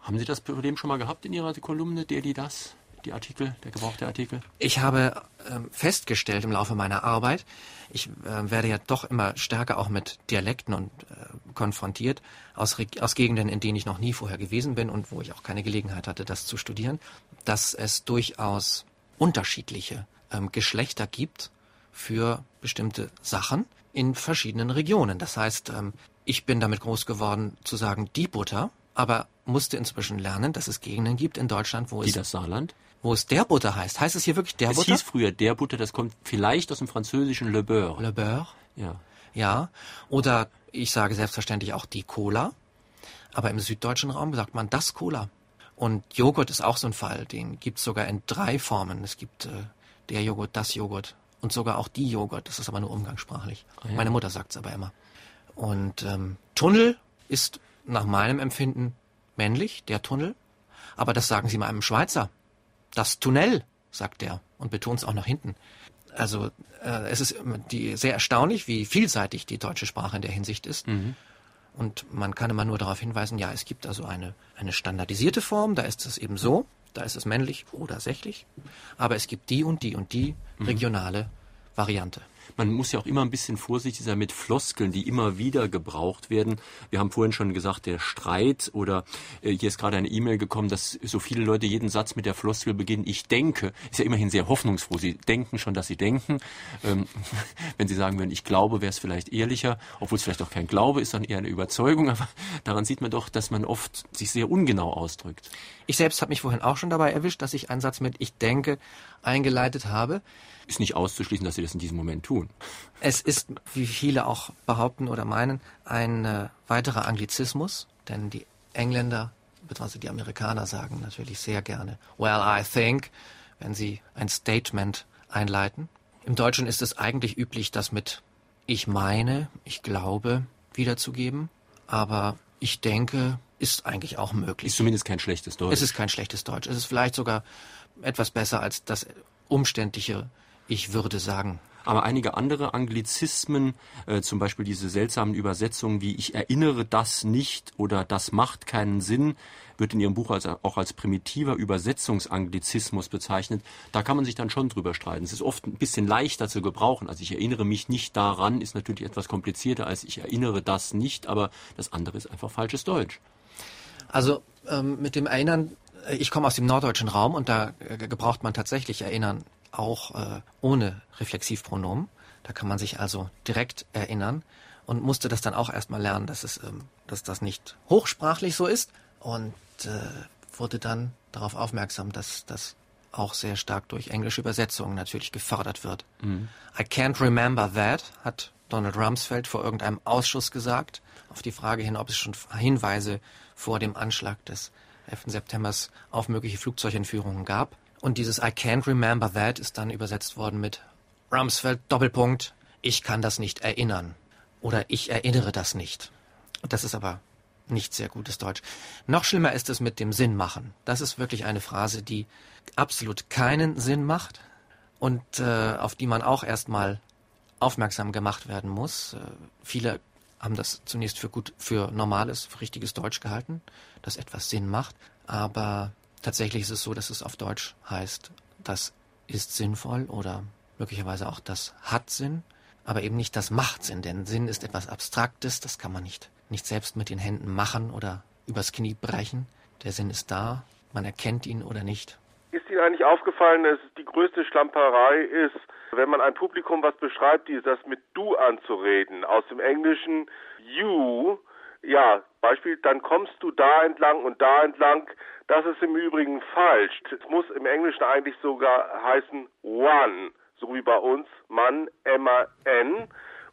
Haben Sie das Problem schon mal gehabt in Ihrer Kolumne, der, die, das? Die Artikel, der gebrauchte Artikel? Ich habe ähm, festgestellt im Laufe meiner Arbeit, ich äh, werde ja doch immer stärker auch mit Dialekten und äh, konfrontiert aus, aus Gegenden, in denen ich noch nie vorher gewesen bin und wo ich auch keine Gelegenheit hatte, das zu studieren, dass es durchaus unterschiedliche ähm, Geschlechter gibt für bestimmte Sachen in verschiedenen Regionen. Das heißt, ähm, ich bin damit groß geworden zu sagen die Butter, aber musste inzwischen lernen, dass es Gegenden gibt in Deutschland, wo Die es das Saarland? wo es der Butter heißt. Heißt es hier wirklich der Es Butter? hieß früher der Butter, das kommt vielleicht aus dem französischen Le Beurre. Le Beurre. Ja. Ja. Oder ich sage selbstverständlich auch die Cola. Aber im süddeutschen Raum sagt man das Cola. Und Joghurt ist auch so ein Fall. Den gibt's sogar in drei Formen. Es gibt äh, der Joghurt, das Joghurt und sogar auch die Joghurt. Das ist aber nur umgangssprachlich. ja. Meine Mutter sagt's aber immer. Und ähm, Tunnel ist nach meinem Empfinden männlich, der Tunnel. Aber das sagen Sie mal einem Schweizer. Das Tunnel, sagt er und betont es auch nach hinten. Also äh, es ist die, sehr erstaunlich, wie vielseitig die deutsche Sprache in der Hinsicht ist. Und man kann immer nur darauf hinweisen, ja, es gibt also eine, eine standardisierte Form, da ist es eben so, da ist es männlich oder sächlich, aber es gibt die und die und die regionale Variante. Man muss ja auch immer ein bisschen vorsichtig sein mit Floskeln, die immer wieder gebraucht werden. Wir haben vorhin schon gesagt, der Streit oder äh, hier ist gerade eine E-Mail gekommen, dass so viele Leute jeden Satz mit der Floskel beginnen. Ich denke, ist ja immerhin sehr hoffnungsfroh. Sie denken schon, dass sie denken. Ähm, wenn Sie sagen würden, ich glaube, wäre es vielleicht ehrlicher, obwohl es vielleicht auch kein Glaube ist, sondern eher eine Überzeugung. Aber daran sieht man doch, dass man oft sich sehr ungenau ausdrückt. Ich selbst habe mich vorhin auch schon dabei erwischt, dass ich einen Satz mit Ich denke eingeleitet habe. Ist nicht auszuschließen, dass Sie das in diesem Moment tun. Es ist, wie viele auch behaupten oder meinen, ein äh, weiterer Anglizismus, denn die Engländer bzw. die Amerikaner sagen natürlich sehr gerne Well, I think, wenn sie ein Statement einleiten. Im Deutschen ist es eigentlich üblich, das mit ich meine, ich glaube wiederzugeben, aber ich denke ist eigentlich auch möglich. Ist zumindest kein schlechtes Deutsch. Es ist kein schlechtes Deutsch. Es ist vielleicht sogar etwas besser als das umständliche Ich würde sagen. Aber einige andere Anglizismen, äh, zum Beispiel diese seltsamen Übersetzungen wie ich erinnere das nicht oder das macht keinen Sinn, wird in Ihrem Buch als, auch als primitiver Übersetzungsanglizismus bezeichnet. Da kann man sich dann schon drüber streiten. Es ist oft ein bisschen leichter zu gebrauchen. Also ich erinnere mich nicht daran, ist natürlich etwas komplizierter als ich erinnere das nicht, aber das andere ist einfach falsches Deutsch. Also ähm, mit dem Erinnern, äh, ich komme aus dem norddeutschen Raum und da äh, gebraucht man tatsächlich Erinnern auch äh, ohne Reflexivpronomen. Da kann man sich also direkt erinnern und musste das dann auch erstmal lernen, dass es, ähm, dass das nicht hochsprachlich so ist und äh, wurde dann darauf aufmerksam, dass das auch sehr stark durch englische Übersetzungen natürlich gefördert wird. I can't remember that, hat Donald Rumsfeld vor irgendeinem Ausschuss gesagt, auf die Frage hin, ob es schon Hinweise vor dem Anschlag des 11. Septembers auf mögliche Flugzeugentführungen gab. Und dieses I can't remember that ist dann übersetzt worden mit Rumsfeld Doppelpunkt, ich kann das nicht erinnern. Oder ich erinnere das nicht. Das ist aber nicht sehr gutes Deutsch. Noch schlimmer ist es mit dem Sinn machen. Das ist wirklich eine Phrase, die absolut keinen Sinn macht und äh, auf die man auch erstmal aufmerksam gemacht werden muss. Äh, viele haben das zunächst für gut, für normales, für richtiges Deutsch gehalten, das etwas Sinn macht. Aber tatsächlich ist es so, dass es auf Deutsch heißt, das ist sinnvoll oder möglicherweise auch das hat Sinn, aber eben nicht das macht Sinn, denn Sinn ist etwas Abstraktes, das kann man nicht, nicht selbst mit den Händen machen oder übers Knie brechen. Der Sinn ist da, man erkennt ihn oder nicht. Ist Ihnen eigentlich aufgefallen, dass die größte Schlamperei ist, wenn man ein Publikum was beschreibt, die das mit du anzureden, aus dem Englischen you, ja, Beispiel, dann kommst du da entlang und da entlang, das ist im Übrigen falsch. Es muss im Englischen eigentlich sogar heißen one, so wie bei uns, Mann, Emma, N.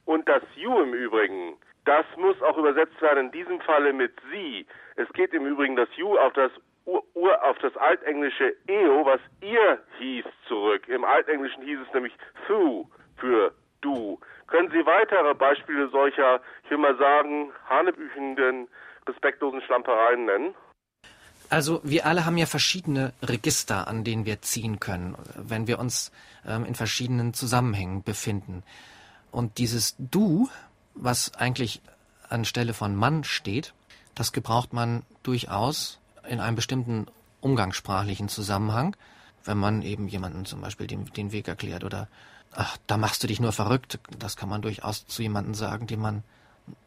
Und das you im Übrigen, das muss auch übersetzt werden, in diesem Falle mit sie. Es geht im Übrigen das you auf das Ur, auf das altenglische eo, was ihr hieß, zurück. Im Altenglischen hieß es nämlich thu für du. Können Sie weitere Beispiele solcher, ich will mal sagen, hanebüchenden, respektlosen Schlampereien nennen? Also wir alle haben ja verschiedene Register, an denen wir ziehen können, wenn wir uns ähm, in verschiedenen Zusammenhängen befinden. Und dieses Du, was eigentlich anstelle von Mann steht, das gebraucht man durchaus in einem bestimmten umgangssprachlichen Zusammenhang, wenn man eben jemanden zum Beispiel den, den Weg erklärt oder ach, da machst du dich nur verrückt. Das kann man durchaus zu jemandem sagen, den man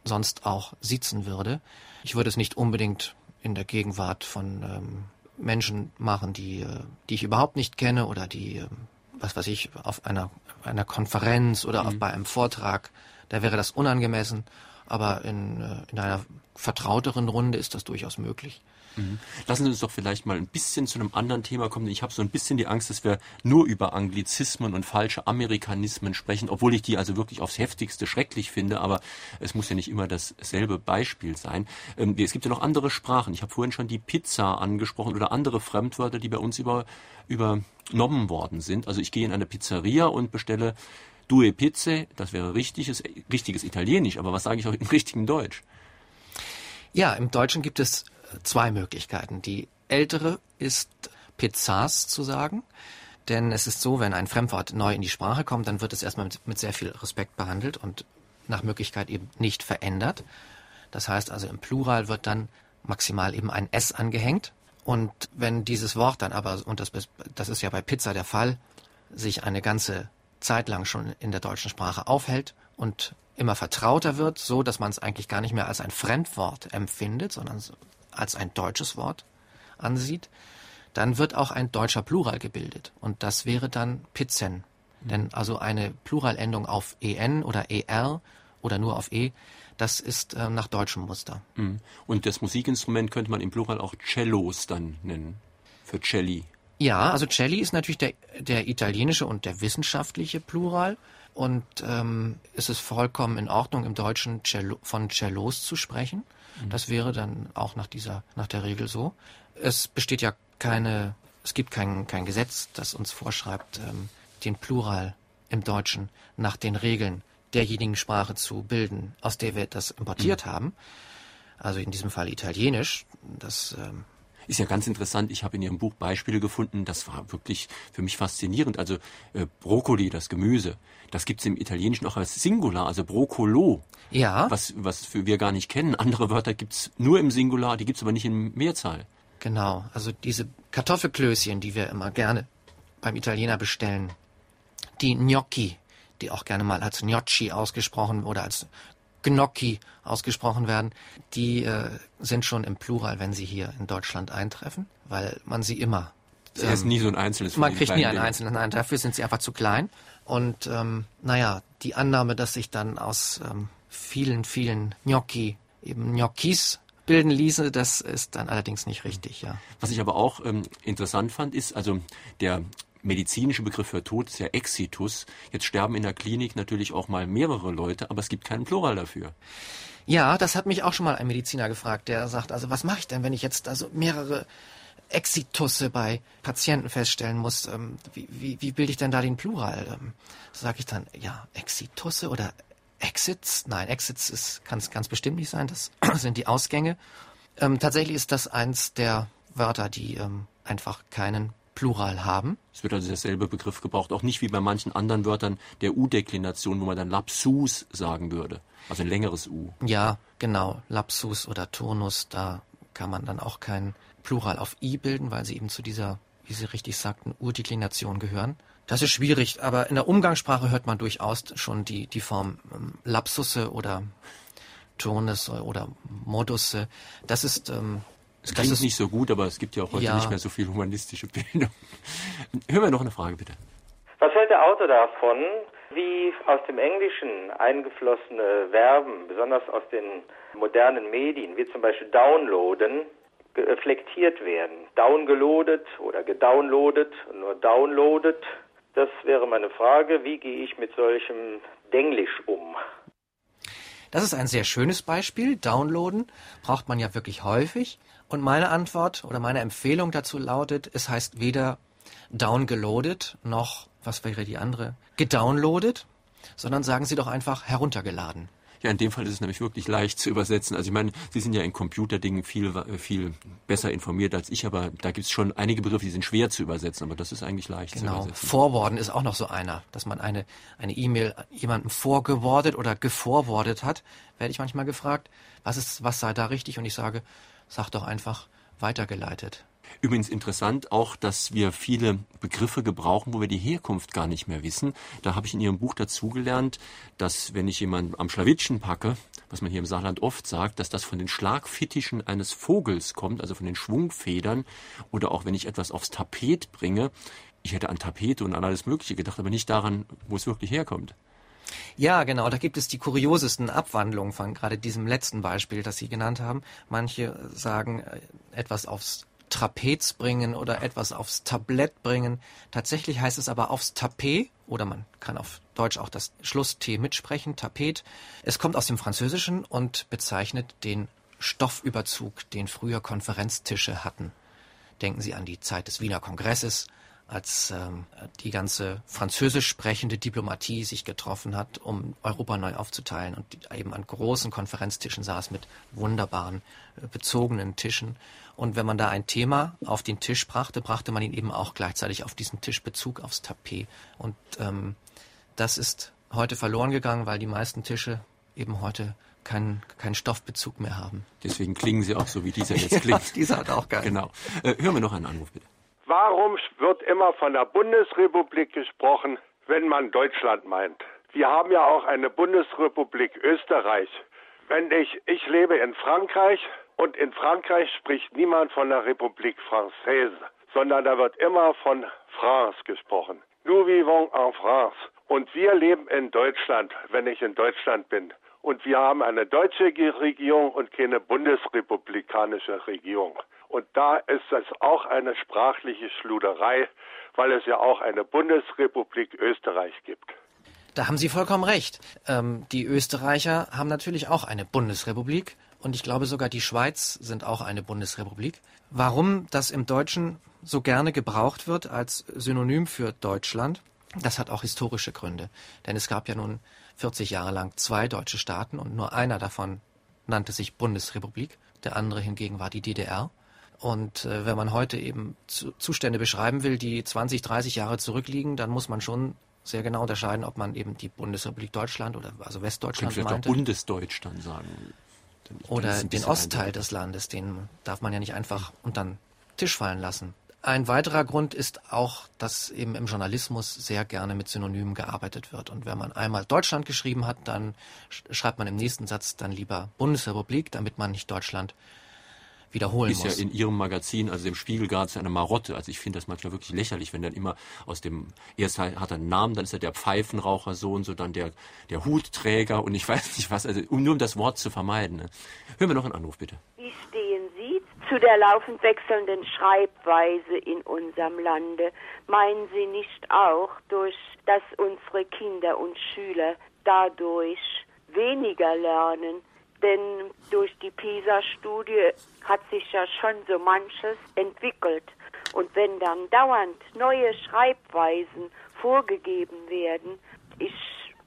sonst auch sitzen würde. Ich würde es nicht unbedingt in der Gegenwart von ähm, Menschen machen, die, äh, die ich überhaupt nicht kenne oder die, äh, was weiß ich, auf einer, einer Konferenz oder mhm. auf, bei einem Vortrag, da wäre das unangemessen. Aber in, äh, in einer vertrauteren Runde ist das durchaus möglich. Mhm. Lassen Sie uns doch vielleicht mal ein bisschen zu einem anderen Thema kommen. Ich habe so ein bisschen die Angst, dass wir nur über Anglizismen und falsche Amerikanismen sprechen, obwohl ich die also wirklich aufs heftigste schrecklich finde, aber es muss ja nicht immer dasselbe Beispiel sein. Ähm, es gibt ja noch andere Sprachen. Ich habe vorhin schon die Pizza angesprochen oder andere Fremdwörter, die bei uns über, übernommen worden sind. Also ich gehe in eine Pizzeria und bestelle Due Pizze, das wäre richtiges, richtiges Italienisch, aber was sage ich auch im richtigen Deutsch? Ja, im Deutschen gibt es zwei Möglichkeiten. Die ältere ist Pizzas zu sagen. Denn es ist so, wenn ein Fremdwort neu in die Sprache kommt, dann wird es erstmal mit, mit sehr viel Respekt behandelt und nach Möglichkeit eben nicht verändert. Das heißt also im Plural wird dann maximal eben ein S angehängt. Und wenn dieses Wort dann aber, und das, das ist ja bei Pizza der Fall, sich eine ganze Zeit lang schon in der deutschen Sprache aufhält und immer vertrauter wird, so dass man es eigentlich gar nicht mehr als ein Fremdwort empfindet, sondern als ein deutsches Wort ansieht, dann wird auch ein deutscher Plural gebildet. Und das wäre dann Pizzen. Mhm. Denn also eine Pluralendung auf en oder er oder nur auf e, das ist äh, nach deutschem Muster. Mhm. Und das Musikinstrument könnte man im Plural auch Cellos dann nennen. Für Celli. Ja, also Celli ist natürlich der, der italienische und der wissenschaftliche Plural. Und ähm, es ist vollkommen in Ordnung, im Deutschen Cello, von Cellos zu sprechen. Mhm. Das wäre dann auch nach dieser, nach der Regel so. Es besteht ja keine, es gibt kein, kein Gesetz, das uns vorschreibt, ähm, den Plural im Deutschen nach den Regeln derjenigen Sprache zu bilden, aus der wir das importiert mhm. haben. Also in diesem Fall Italienisch. Das ähm, ist ja ganz interessant. Ich habe in Ihrem Buch Beispiele gefunden. Das war wirklich für mich faszinierend. Also äh, Brokkoli, das Gemüse, das gibt es im Italienischen auch als Singular, also Broccolo. Ja. Was, was wir gar nicht kennen. Andere Wörter gibt es nur im Singular, die gibt es aber nicht in Mehrzahl. Genau. Also diese Kartoffelklößchen, die wir immer gerne beim Italiener bestellen. Die Gnocchi, die auch gerne mal als Gnocchi ausgesprochen oder als Gnocchi ausgesprochen werden, die äh, sind schon im Plural, wenn sie hier in Deutschland eintreffen, weil man sie immer. Ähm, er ist nie so ein einzelnes. Man kriegt nie einen einzelnen, nein, dafür sind sie einfach zu klein. Und ähm, naja, die Annahme, dass sich dann aus ähm, vielen, vielen Gnocchi eben Gnocchis bilden ließe, das ist dann allerdings nicht richtig, ja. Was ich aber auch ähm, interessant fand, ist, also der medizinische Begriff für Tod ist ja Exitus. Jetzt sterben in der Klinik natürlich auch mal mehrere Leute, aber es gibt keinen Plural dafür. Ja, das hat mich auch schon mal ein Mediziner gefragt, der sagt, also was mache ich denn, wenn ich jetzt also mehrere Exitusse bei Patienten feststellen muss? Ähm, wie, wie, wie bilde ich denn da den Plural? Ähm, Sage ich dann, ja, Exitusse oder Exits? Nein, Exits kann es ganz bestimmt nicht sein, das sind die Ausgänge. Ähm, tatsächlich ist das eins der Wörter, die ähm, einfach keinen Plural haben. Es wird also derselbe Begriff gebraucht, auch nicht wie bei manchen anderen Wörtern der U-Deklination, wo man dann Lapsus sagen würde, also ein längeres U. Ja, genau, Lapsus oder Turnus, da kann man dann auch kein Plural auf I bilden, weil sie eben zu dieser, wie Sie richtig sagten, Urdeklination gehören. Das ist schwierig, aber in der Umgangssprache hört man durchaus schon die, die Form ähm, Lapsusse oder Turnus oder Modusse. Das ist ähm, es klingt ist nicht so gut, aber es gibt ja auch heute ja. nicht mehr so viel humanistische Bildung. Hören wir noch eine Frage, bitte. Was hält der Autor davon, wie aus dem Englischen eingeflossene Verben, besonders aus den modernen Medien, wie zum Beispiel downloaden, reflektiert werden? Downgeloadet oder gedownloadet, nur downloadet. Das wäre meine Frage. Wie gehe ich mit solchem Denglisch um? Das ist ein sehr schönes Beispiel. Downloaden braucht man ja wirklich häufig. Und meine Antwort oder meine Empfehlung dazu lautet, es heißt weder downgeloadet noch, was wäre die andere, gedownloadet, sondern sagen Sie doch einfach heruntergeladen. Ja, in dem Fall ist es nämlich wirklich leicht zu übersetzen. Also ich meine, Sie sind ja in Computerdingen viel, viel besser informiert als ich, aber da gibt es schon einige Begriffe, die sind schwer zu übersetzen, aber das ist eigentlich leicht genau. zu übersetzen. Forwarden ist auch noch so einer, dass man eine eine E-Mail jemandem vorgewordet oder geforwardet hat, werde ich manchmal gefragt, was ist, was sei da richtig? Und ich sage, sag doch einfach weitergeleitet. Übrigens interessant auch, dass wir viele Begriffe gebrauchen, wo wir die Herkunft gar nicht mehr wissen. Da habe ich in Ihrem Buch dazugelernt, dass wenn ich jemanden am Schlawittchen packe, was man hier im Saarland oft sagt, dass das von den Schlagfittischen eines Vogels kommt, also von den Schwungfedern. Oder auch wenn ich etwas aufs Tapet bringe. Ich hätte an Tapete und an alles Mögliche gedacht, aber nicht daran, wo es wirklich herkommt. Ja, genau. Da gibt es die kuriosesten Abwandlungen von gerade diesem letzten Beispiel, das Sie genannt haben. Manche sagen äh, etwas aufs Trapez bringen oder etwas aufs Tablett bringen. Tatsächlich heißt es aber aufs Tapet oder man kann auf Deutsch auch das Schluss-T mitsprechen, Tapet. Es kommt aus dem Französischen und bezeichnet den Stoffüberzug, den früher Konferenztische hatten. Denken Sie an die Zeit des Wiener Kongresses, als ähm, die ganze französisch sprechende Diplomatie sich getroffen hat, um Europa neu aufzuteilen und eben an großen Konferenztischen saß mit wunderbaren äh, bezogenen Tischen. Und wenn man da ein Thema auf den Tisch brachte, brachte man ihn eben auch gleichzeitig auf diesen Tisch Bezug aufs Tapet. Und ähm, das ist heute verloren gegangen, weil die meisten Tische eben heute keinen keinen Stoffbezug mehr haben. Deswegen klingen sie auch so, wie dieser jetzt klingt. ja, dieser hat auch geil. Genau. Äh, hören wir noch einen Anruf, bitte. Warum wird immer von der Bundesrepublik gesprochen, wenn man Deutschland meint? Wir haben ja auch eine Bundesrepublik Österreich. Wenn ich, ich lebe in Frankreich und in Frankreich spricht niemand von der Republik Française, sondern da wird immer von France gesprochen. Nous vivons en France. Und wir leben in Deutschland, wenn ich in Deutschland bin. Und wir haben eine deutsche Regierung und keine bundesrepublikanische Regierung. Und da ist es auch eine sprachliche Schluderei, weil es ja auch eine Bundesrepublik Österreich gibt. Da haben Sie vollkommen recht. Ähm, die Österreicher haben natürlich auch eine Bundesrepublik und ich glaube sogar die Schweiz sind auch eine Bundesrepublik. Warum das im Deutschen so gerne gebraucht wird als Synonym für Deutschland, das hat auch historische Gründe. Denn es gab ja nun 40 Jahre lang zwei deutsche Staaten und nur einer davon nannte sich Bundesrepublik, der andere hingegen war die DDR. Und äh, wenn man heute eben zu, Zustände beschreiben will, die 20, 30 Jahre zurückliegen, dann muss man schon sehr genau unterscheiden, ob man eben die Bundesrepublik Deutschland oder also Westdeutschland vielleicht meinte. auch Bundesdeutsch dann sagen. Oder den Ostteil des Landes, den darf man ja nicht einfach unter den Tisch fallen lassen. Ein weiterer Grund ist auch, dass eben im Journalismus sehr gerne mit Synonymen gearbeitet wird. Und wenn man einmal Deutschland geschrieben hat, dann schreibt man im nächsten Satz dann lieber Bundesrepublik, damit man nicht Deutschland wiederholen ist muss. ja in Ihrem Magazin, also dem Spiegel, geradezu eine Marotte. Also ich finde das manchmal wirklich lächerlich, wenn dann immer aus dem, erst hat er einen Namen, dann ist er der Pfeifenraucher so und so, dann der, der Hutträger und ich weiß nicht was, also um, nur um das Wort zu vermeiden. Ne. Hören wir noch einen Anruf, bitte. Wie stehen Sie zu der laufend wechselnden Schreibweise in unserem Lande? Meinen Sie nicht auch, durch dass unsere Kinder und Schüler dadurch weniger lernen, denn durch die PISA-Studie hat sich ja schon so manches entwickelt. Und wenn dann dauernd neue Schreibweisen vorgegeben werden, ich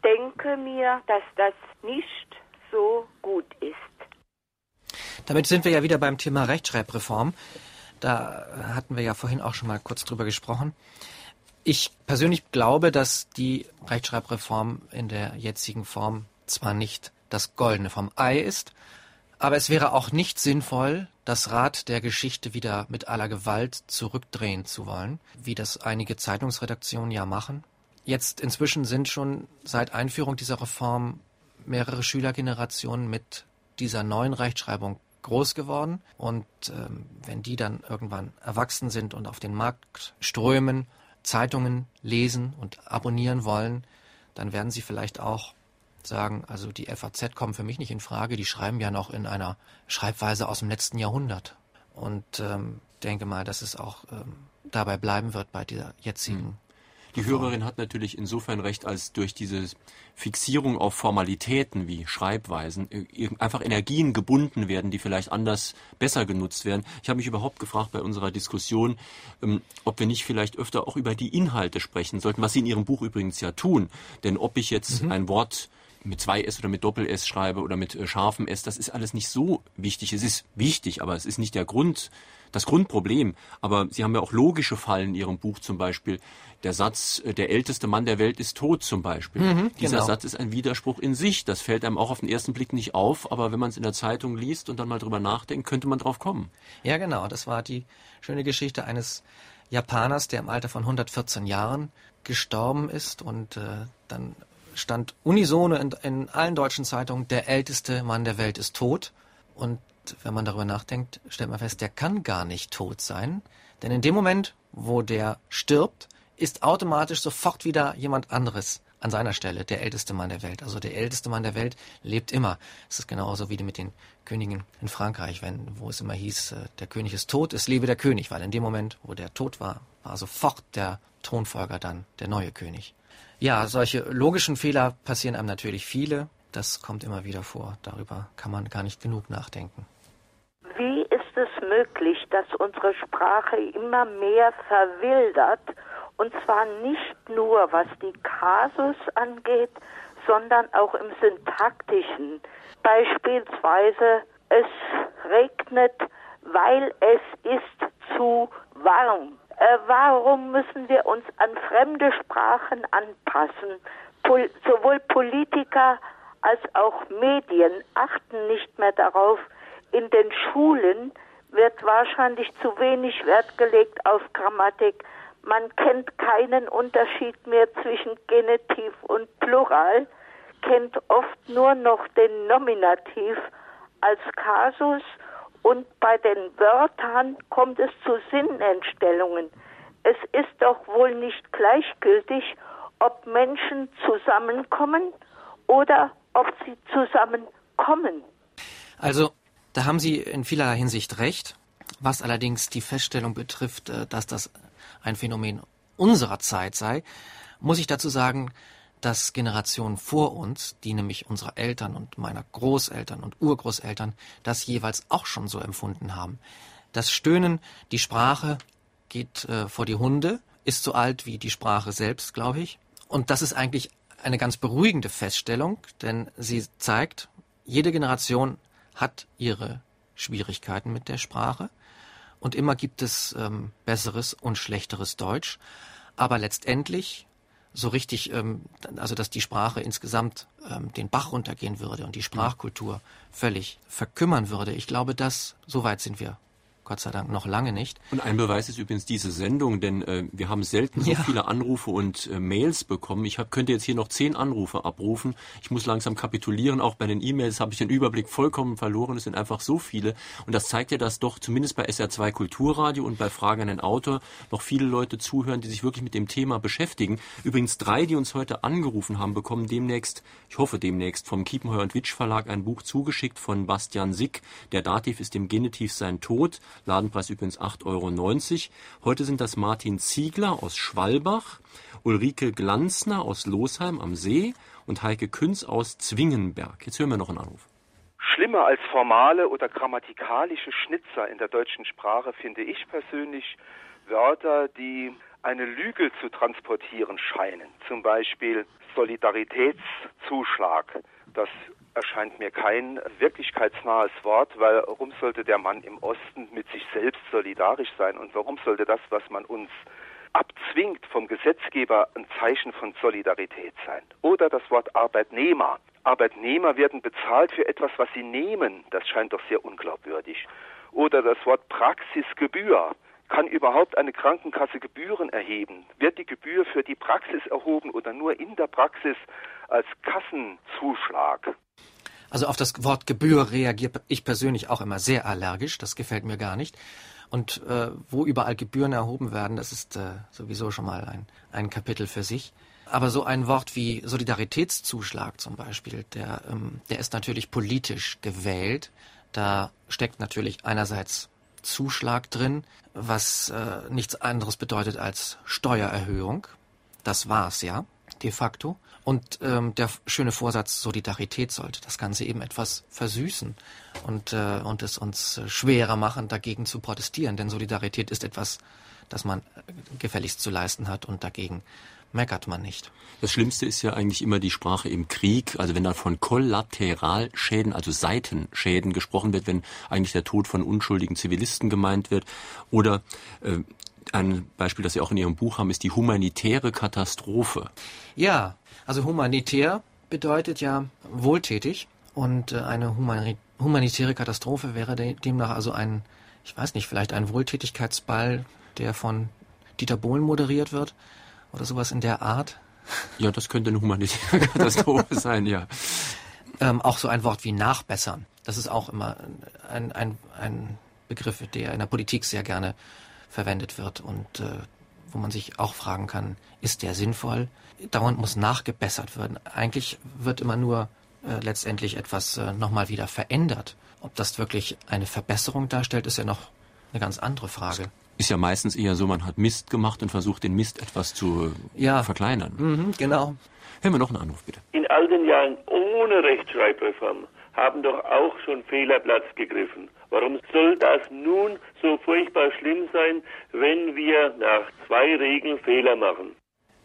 denke mir, dass das nicht so gut ist. Damit sind wir ja wieder beim Thema Rechtschreibreform. Da hatten wir ja vorhin auch schon mal kurz drüber gesprochen. Ich persönlich glaube, dass die Rechtschreibreform in der jetzigen Form zwar nicht das Goldene vom Ei ist, aber es wäre auch nicht sinnvoll, das Rad der Geschichte wieder mit aller Gewalt zurückdrehen zu wollen, wie das einige Zeitungsredaktionen ja machen. Jetzt inzwischen sind schon seit Einführung dieser Reform mehrere Schülergenerationen mit dieser neuen Rechtschreibung groß geworden. Und ähm, wenn die dann irgendwann erwachsen sind und auf den Markt strömen, Zeitungen lesen und abonnieren wollen, dann werden sie vielleicht auch sagen, also die FAZ kommen für mich nicht in Frage, die schreiben ja noch in einer Schreibweise aus dem letzten Jahrhundert. Und ähm, denke mal, dass es auch ähm, dabei bleiben wird bei dieser jetzigen Die Hörerin hat natürlich insofern recht, als durch diese Fixierung auf Formalitäten wie Schreibweisen äh, einfach Energien gebunden werden, die vielleicht anders besser genutzt werden. Ich habe mich überhaupt gefragt bei unserer Diskussion, ähm, ob wir nicht vielleicht öfter auch über die Inhalte sprechen sollten, was Sie in Ihrem Buch übrigens ja tun. Denn ob ich jetzt mhm. ein Wort mit zwei S oder mit Doppel S schreibe oder mit äh, scharfem S, das ist alles nicht so wichtig. Es ist wichtig, aber es ist nicht der Grund, das Grundproblem. Aber Sie haben ja auch logische Fallen in Ihrem Buch zum Beispiel. Der Satz, äh, der älteste Mann der Welt ist tot zum Beispiel. Mhm, Dieser genau. Satz ist ein Widerspruch in sich. Das fällt einem auch auf den ersten Blick nicht auf, aber wenn man es in der Zeitung liest und dann mal drüber nachdenkt, könnte man drauf kommen. Ja, genau. Das war die schöne Geschichte eines Japaners, der im Alter von 114 Jahren gestorben ist und äh, dann stand unisono in, in allen deutschen Zeitungen, der älteste Mann der Welt ist tot. Und wenn man darüber nachdenkt, stellt man fest, der kann gar nicht tot sein. Denn in dem Moment, wo der stirbt, ist automatisch sofort wieder jemand anderes an seiner Stelle, der älteste Mann der Welt. Also der älteste Mann der Welt lebt immer. Es ist genauso wie mit den Königen in Frankreich, wenn, wo es immer hieß, äh, der König ist tot, es lebe der König, weil in dem Moment, wo der tot war, war sofort der Thronfolger dann der neue König. Ja, solche logischen Fehler passieren einem natürlich viele. Das kommt immer wieder vor. Darüber kann man gar nicht genug nachdenken. Wie ist es möglich, dass unsere Sprache immer mehr verwildert? Und zwar nicht nur was die Kasus angeht, sondern auch im Syntaktischen. Beispielsweise, es regnet, weil es ist zu warm. Äh, warum müssen wir uns an fremde Sprachen anpassen? Pol sowohl Politiker als auch Medien achten nicht mehr darauf. In den Schulen wird wahrscheinlich zu wenig Wert gelegt auf Grammatik. Man kennt keinen Unterschied mehr zwischen Genitiv und Plural, kennt oft nur noch den Nominativ als Kasus und bei den Wörtern kommt es zu Sinnentstellungen. Es ist doch wohl nicht gleichgültig, ob Menschen zusammenkommen oder ob sie zusammenkommen. Also, da haben Sie in vielerlei Hinsicht recht. Was allerdings die Feststellung betrifft, äh, dass das ein Phänomen unserer Zeit sei, muss ich dazu sagen, dass Generationen vor uns, die nämlich unserer Eltern und meiner Großeltern und Urgroßeltern, das jeweils auch schon so empfunden haben. Das Stöhnen, die Sprache geht äh, vor die Hunde, ist so alt wie die Sprache selbst, glaube ich. Und das ist eigentlich eine ganz beruhigende Feststellung, denn sie zeigt, jede Generation hat ihre Schwierigkeiten mit der Sprache und immer gibt es ähm, besseres und schlechteres Deutsch. Aber letztendlich so richtig, ähm, also dass die Sprache insgesamt ähm, den Bach runtergehen würde und die Sprachkultur völlig verkümmern würde. Ich glaube, dass so weit sind wir Gott sei Dank noch lange nicht. Und ein Beweis ist übrigens diese Sendung, denn äh, wir haben selten so ja. viele Anrufe und äh, Mails bekommen. Ich hab, könnte jetzt hier noch zehn Anrufe abrufen. Ich muss langsam kapitulieren. Auch bei den E-Mails habe ich den Überblick vollkommen verloren. Es sind einfach so viele. Und das zeigt ja, dass doch zumindest bei SR2 Kulturradio und bei Fragen an den Autor noch viele Leute zuhören, die sich wirklich mit dem Thema beschäftigen. Übrigens drei, die uns heute angerufen haben, bekommen demnächst, ich hoffe demnächst, vom Kiepenheuer und Witsch Verlag ein Buch zugeschickt von Bastian Sick. Der Dativ ist im Genitiv sein Tod. Ladenpreis übrigens 8,90 Euro. Heute sind das Martin Ziegler aus Schwalbach, Ulrike Glanzner aus Losheim am See und Heike Künz aus Zwingenberg. Jetzt hören wir noch einen Anruf. Schlimmer als formale oder grammatikalische Schnitzer in der deutschen Sprache finde ich persönlich Wörter, die eine Lüge zu transportieren scheinen. Zum Beispiel Solidaritätszuschlag. Das erscheint mir kein wirklichkeitsnahes Wort, weil warum sollte der Mann im Osten mit sich selbst solidarisch sein und warum sollte das, was man uns abzwingt vom Gesetzgeber, ein Zeichen von Solidarität sein? Oder das Wort Arbeitnehmer. Arbeitnehmer werden bezahlt für etwas, was sie nehmen. Das scheint doch sehr unglaubwürdig. Oder das Wort Praxisgebühr. Kann überhaupt eine Krankenkasse Gebühren erheben? Wird die Gebühr für die Praxis erhoben oder nur in der Praxis als Kassenzuschlag? Also auf das Wort Gebühr reagiert ich persönlich auch immer sehr allergisch. Das gefällt mir gar nicht. Und äh, wo überall Gebühren erhoben werden, das ist äh, sowieso schon mal ein, ein Kapitel für sich. Aber so ein Wort wie Solidaritätszuschlag zum Beispiel, der, ähm, der ist natürlich politisch gewählt. Da steckt natürlich einerseits Zuschlag drin, was äh, nichts anderes bedeutet als Steuererhöhung. das war's ja, de facto. Und ähm, der schöne Vorsatz Solidarität sollte das Ganze eben etwas versüßen und, äh, und es uns äh, schwerer machen, dagegen zu protestieren. Denn Solidarität ist etwas, das man äh, gefälligst zu leisten hat und dagegen meckert man nicht. Das Schlimmste ist ja eigentlich immer die Sprache im Krieg. Also wenn da von Kollateralschäden, also Seitenschäden gesprochen wird, wenn eigentlich der Tod von unschuldigen Zivilisten gemeint wird. Oder äh, ein Beispiel, das Sie auch in Ihrem Buch haben, ist die humanitäre Katastrophe. Ja, also humanitär bedeutet ja wohltätig und äh, eine humanitäre Katastrophe wäre demnach also ein, ich weiß nicht, vielleicht ein Wohltätigkeitsball, der von Dieter Bohlen moderiert wird oder sowas in der Art. Ja, das könnte eine humanitäre Katastrophe sein, ja. Ähm, auch so ein Wort wie nachbessern. Das ist auch immer ein, ein, ein Begriff, der in der Politik sehr gerne verwendet wird und äh, wo man sich auch fragen kann, ist der sinnvoll? Dauernd muss nachgebessert werden. Eigentlich wird immer nur äh, letztendlich etwas äh, nochmal wieder verändert. Ob das wirklich eine Verbesserung darstellt, ist ja noch eine ganz andere Frage. Ist ja meistens eher so, man hat Mist gemacht und versucht, den Mist etwas zu äh, ja. verkleinern. Mhm, genau. Hören wir noch einen Anruf, bitte. In all den Jahren ohne Rechtschreibreform haben doch auch schon Fehler Platz gegriffen. Warum soll das nun so furchtbar schlimm sein, wenn wir nach zwei Regeln Fehler machen?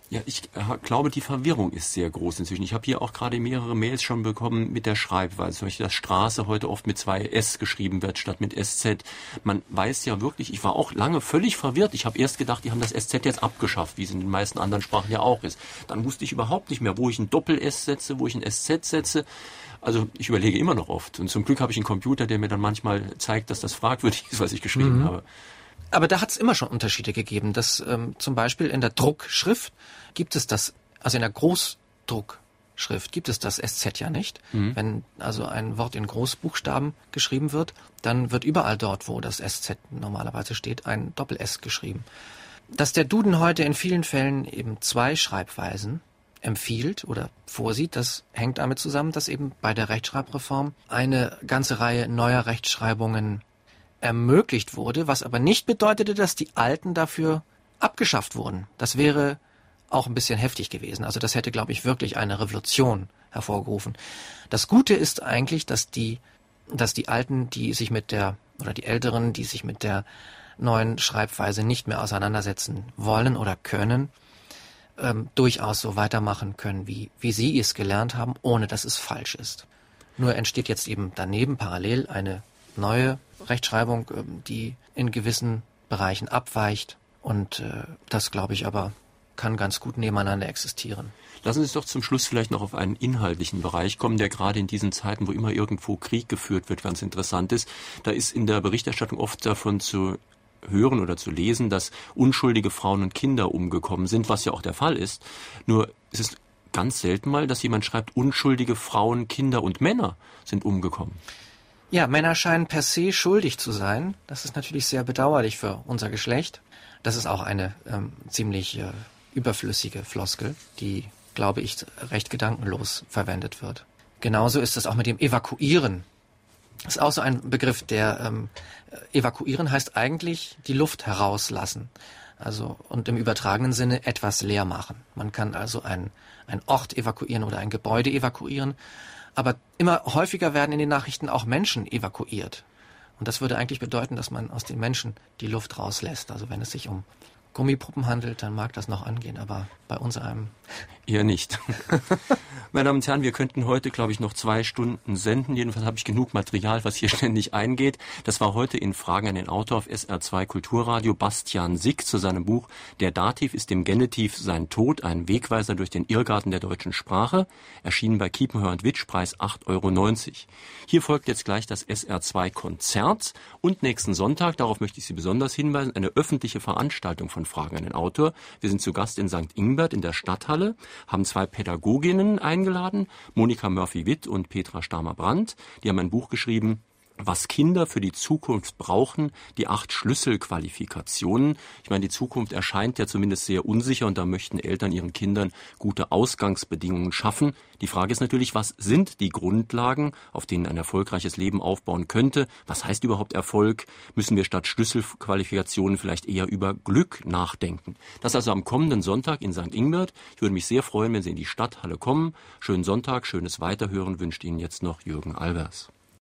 Ja, ich äh, glaube, die Verwirrung ist sehr groß inzwischen. Ich habe hier auch gerade mehrere Mails schon bekommen mit der Schreibweise. Zum Beispiel, dass Straße heute oft mit zwei S geschrieben wird statt mit SZ. Man weiß ja wirklich, ich war auch lange völlig verwirrt. Ich habe erst gedacht, die haben das SZ jetzt abgeschafft, wie es in den meisten anderen Sprachen ja auch ist. Dann wusste ich überhaupt nicht mehr, wo ich ein Doppel-S setze, wo ich ein SZ setze. Also ich überlege immer noch oft. Und zum Glück habe ich einen Computer, der mir dann manchmal zeigt, dass das fragwürdig ist, was ich geschrieben mhm. habe. Aber da hat es immer schon Unterschiede gegeben. Dass ähm, zum Beispiel in der Druckschrift gibt es das, also in der Großdruckschrift gibt es das SZ ja nicht. Mhm. Wenn also ein Wort in Großbuchstaben geschrieben wird, dann wird überall dort, wo das SZ normalerweise steht, ein Doppel-S geschrieben. Dass der Duden heute in vielen Fällen eben zwei Schreibweisen empfiehlt oder vorsieht, das hängt damit zusammen, dass eben bei der Rechtschreibreform eine ganze Reihe neuer Rechtschreibungen ermöglicht wurde, was aber nicht bedeutete, dass die alten dafür abgeschafft wurden. Das wäre auch ein bisschen heftig gewesen. Also das hätte, glaube ich, wirklich eine Revolution hervorgerufen. Das Gute ist eigentlich, dass die, dass die Alten, die sich mit der, oder die Älteren, die sich mit der neuen Schreibweise nicht mehr auseinandersetzen wollen oder können, ähm, durchaus so weitermachen können, wie, wie sie es gelernt haben, ohne dass es falsch ist. Nur entsteht jetzt eben daneben parallel eine neue Rechtschreibung, ähm, die in gewissen Bereichen abweicht. Und äh, das, glaube ich, aber kann ganz gut nebeneinander existieren. Lassen Sie uns doch zum Schluss vielleicht noch auf einen inhaltlichen Bereich kommen, der gerade in diesen Zeiten, wo immer irgendwo Krieg geführt wird, ganz interessant ist. Da ist in der Berichterstattung oft davon zu hören oder zu lesen, dass unschuldige Frauen und Kinder umgekommen sind, was ja auch der Fall ist. Nur es ist ganz selten mal, dass jemand schreibt, unschuldige Frauen, Kinder und Männer sind umgekommen. Ja, Männer scheinen per se schuldig zu sein. Das ist natürlich sehr bedauerlich für unser Geschlecht. Das ist auch eine ähm, ziemlich äh, überflüssige Floskel, die, glaube ich, recht gedankenlos verwendet wird. Genauso ist es auch mit dem Evakuieren das ist auch so ein Begriff, der ähm, evakuieren heißt eigentlich die Luft herauslassen. Also und im übertragenen Sinne etwas leer machen. Man kann also ein, ein Ort evakuieren oder ein Gebäude evakuieren. Aber immer häufiger werden in den Nachrichten auch Menschen evakuiert. Und das würde eigentlich bedeuten, dass man aus den Menschen die Luft rauslässt. Also wenn es sich um Gummipuppen handelt, dann mag das noch angehen, aber bei uns einem eher nicht. Meine Damen und Herren, wir könnten heute, glaube ich, noch zwei Stunden senden. Jedenfalls habe ich genug Material, was hier ständig eingeht. Das war heute in Fragen an den Autor auf SR2 Kulturradio Bastian Sick zu seinem Buch Der Dativ ist dem Genitiv sein Tod, ein Wegweiser durch den Irrgarten der deutschen Sprache, erschienen bei Kiepenheuer und Witsch, Preis 8,90 Euro. Hier folgt jetzt gleich das SR2 Konzert und nächsten Sonntag, darauf möchte ich Sie besonders hinweisen, eine öffentliche Veranstaltung von Fragen an den Autor. Wir sind zu Gast in St. Ingbert in der Stadthalle, haben zwei Pädagoginnen eingeladen, Monika Murphy-Witt und Petra Stamer-Brandt. Die haben ein Buch geschrieben, was Kinder für die Zukunft brauchen, die acht Schlüsselqualifikationen. Ich meine, die Zukunft erscheint ja zumindest sehr unsicher und da möchten Eltern ihren Kindern gute Ausgangsbedingungen schaffen. Die Frage ist natürlich, was sind die Grundlagen, auf denen ein erfolgreiches Leben aufbauen könnte? Was heißt überhaupt Erfolg? Müssen wir statt Schlüsselqualifikationen vielleicht eher über Glück nachdenken? Das also am kommenden Sonntag in St. Ingbert. Ich würde mich sehr freuen, wenn Sie in die Stadthalle kommen. Schönen Sonntag, schönes Weiterhören wünscht Ihnen jetzt noch Jürgen Albers.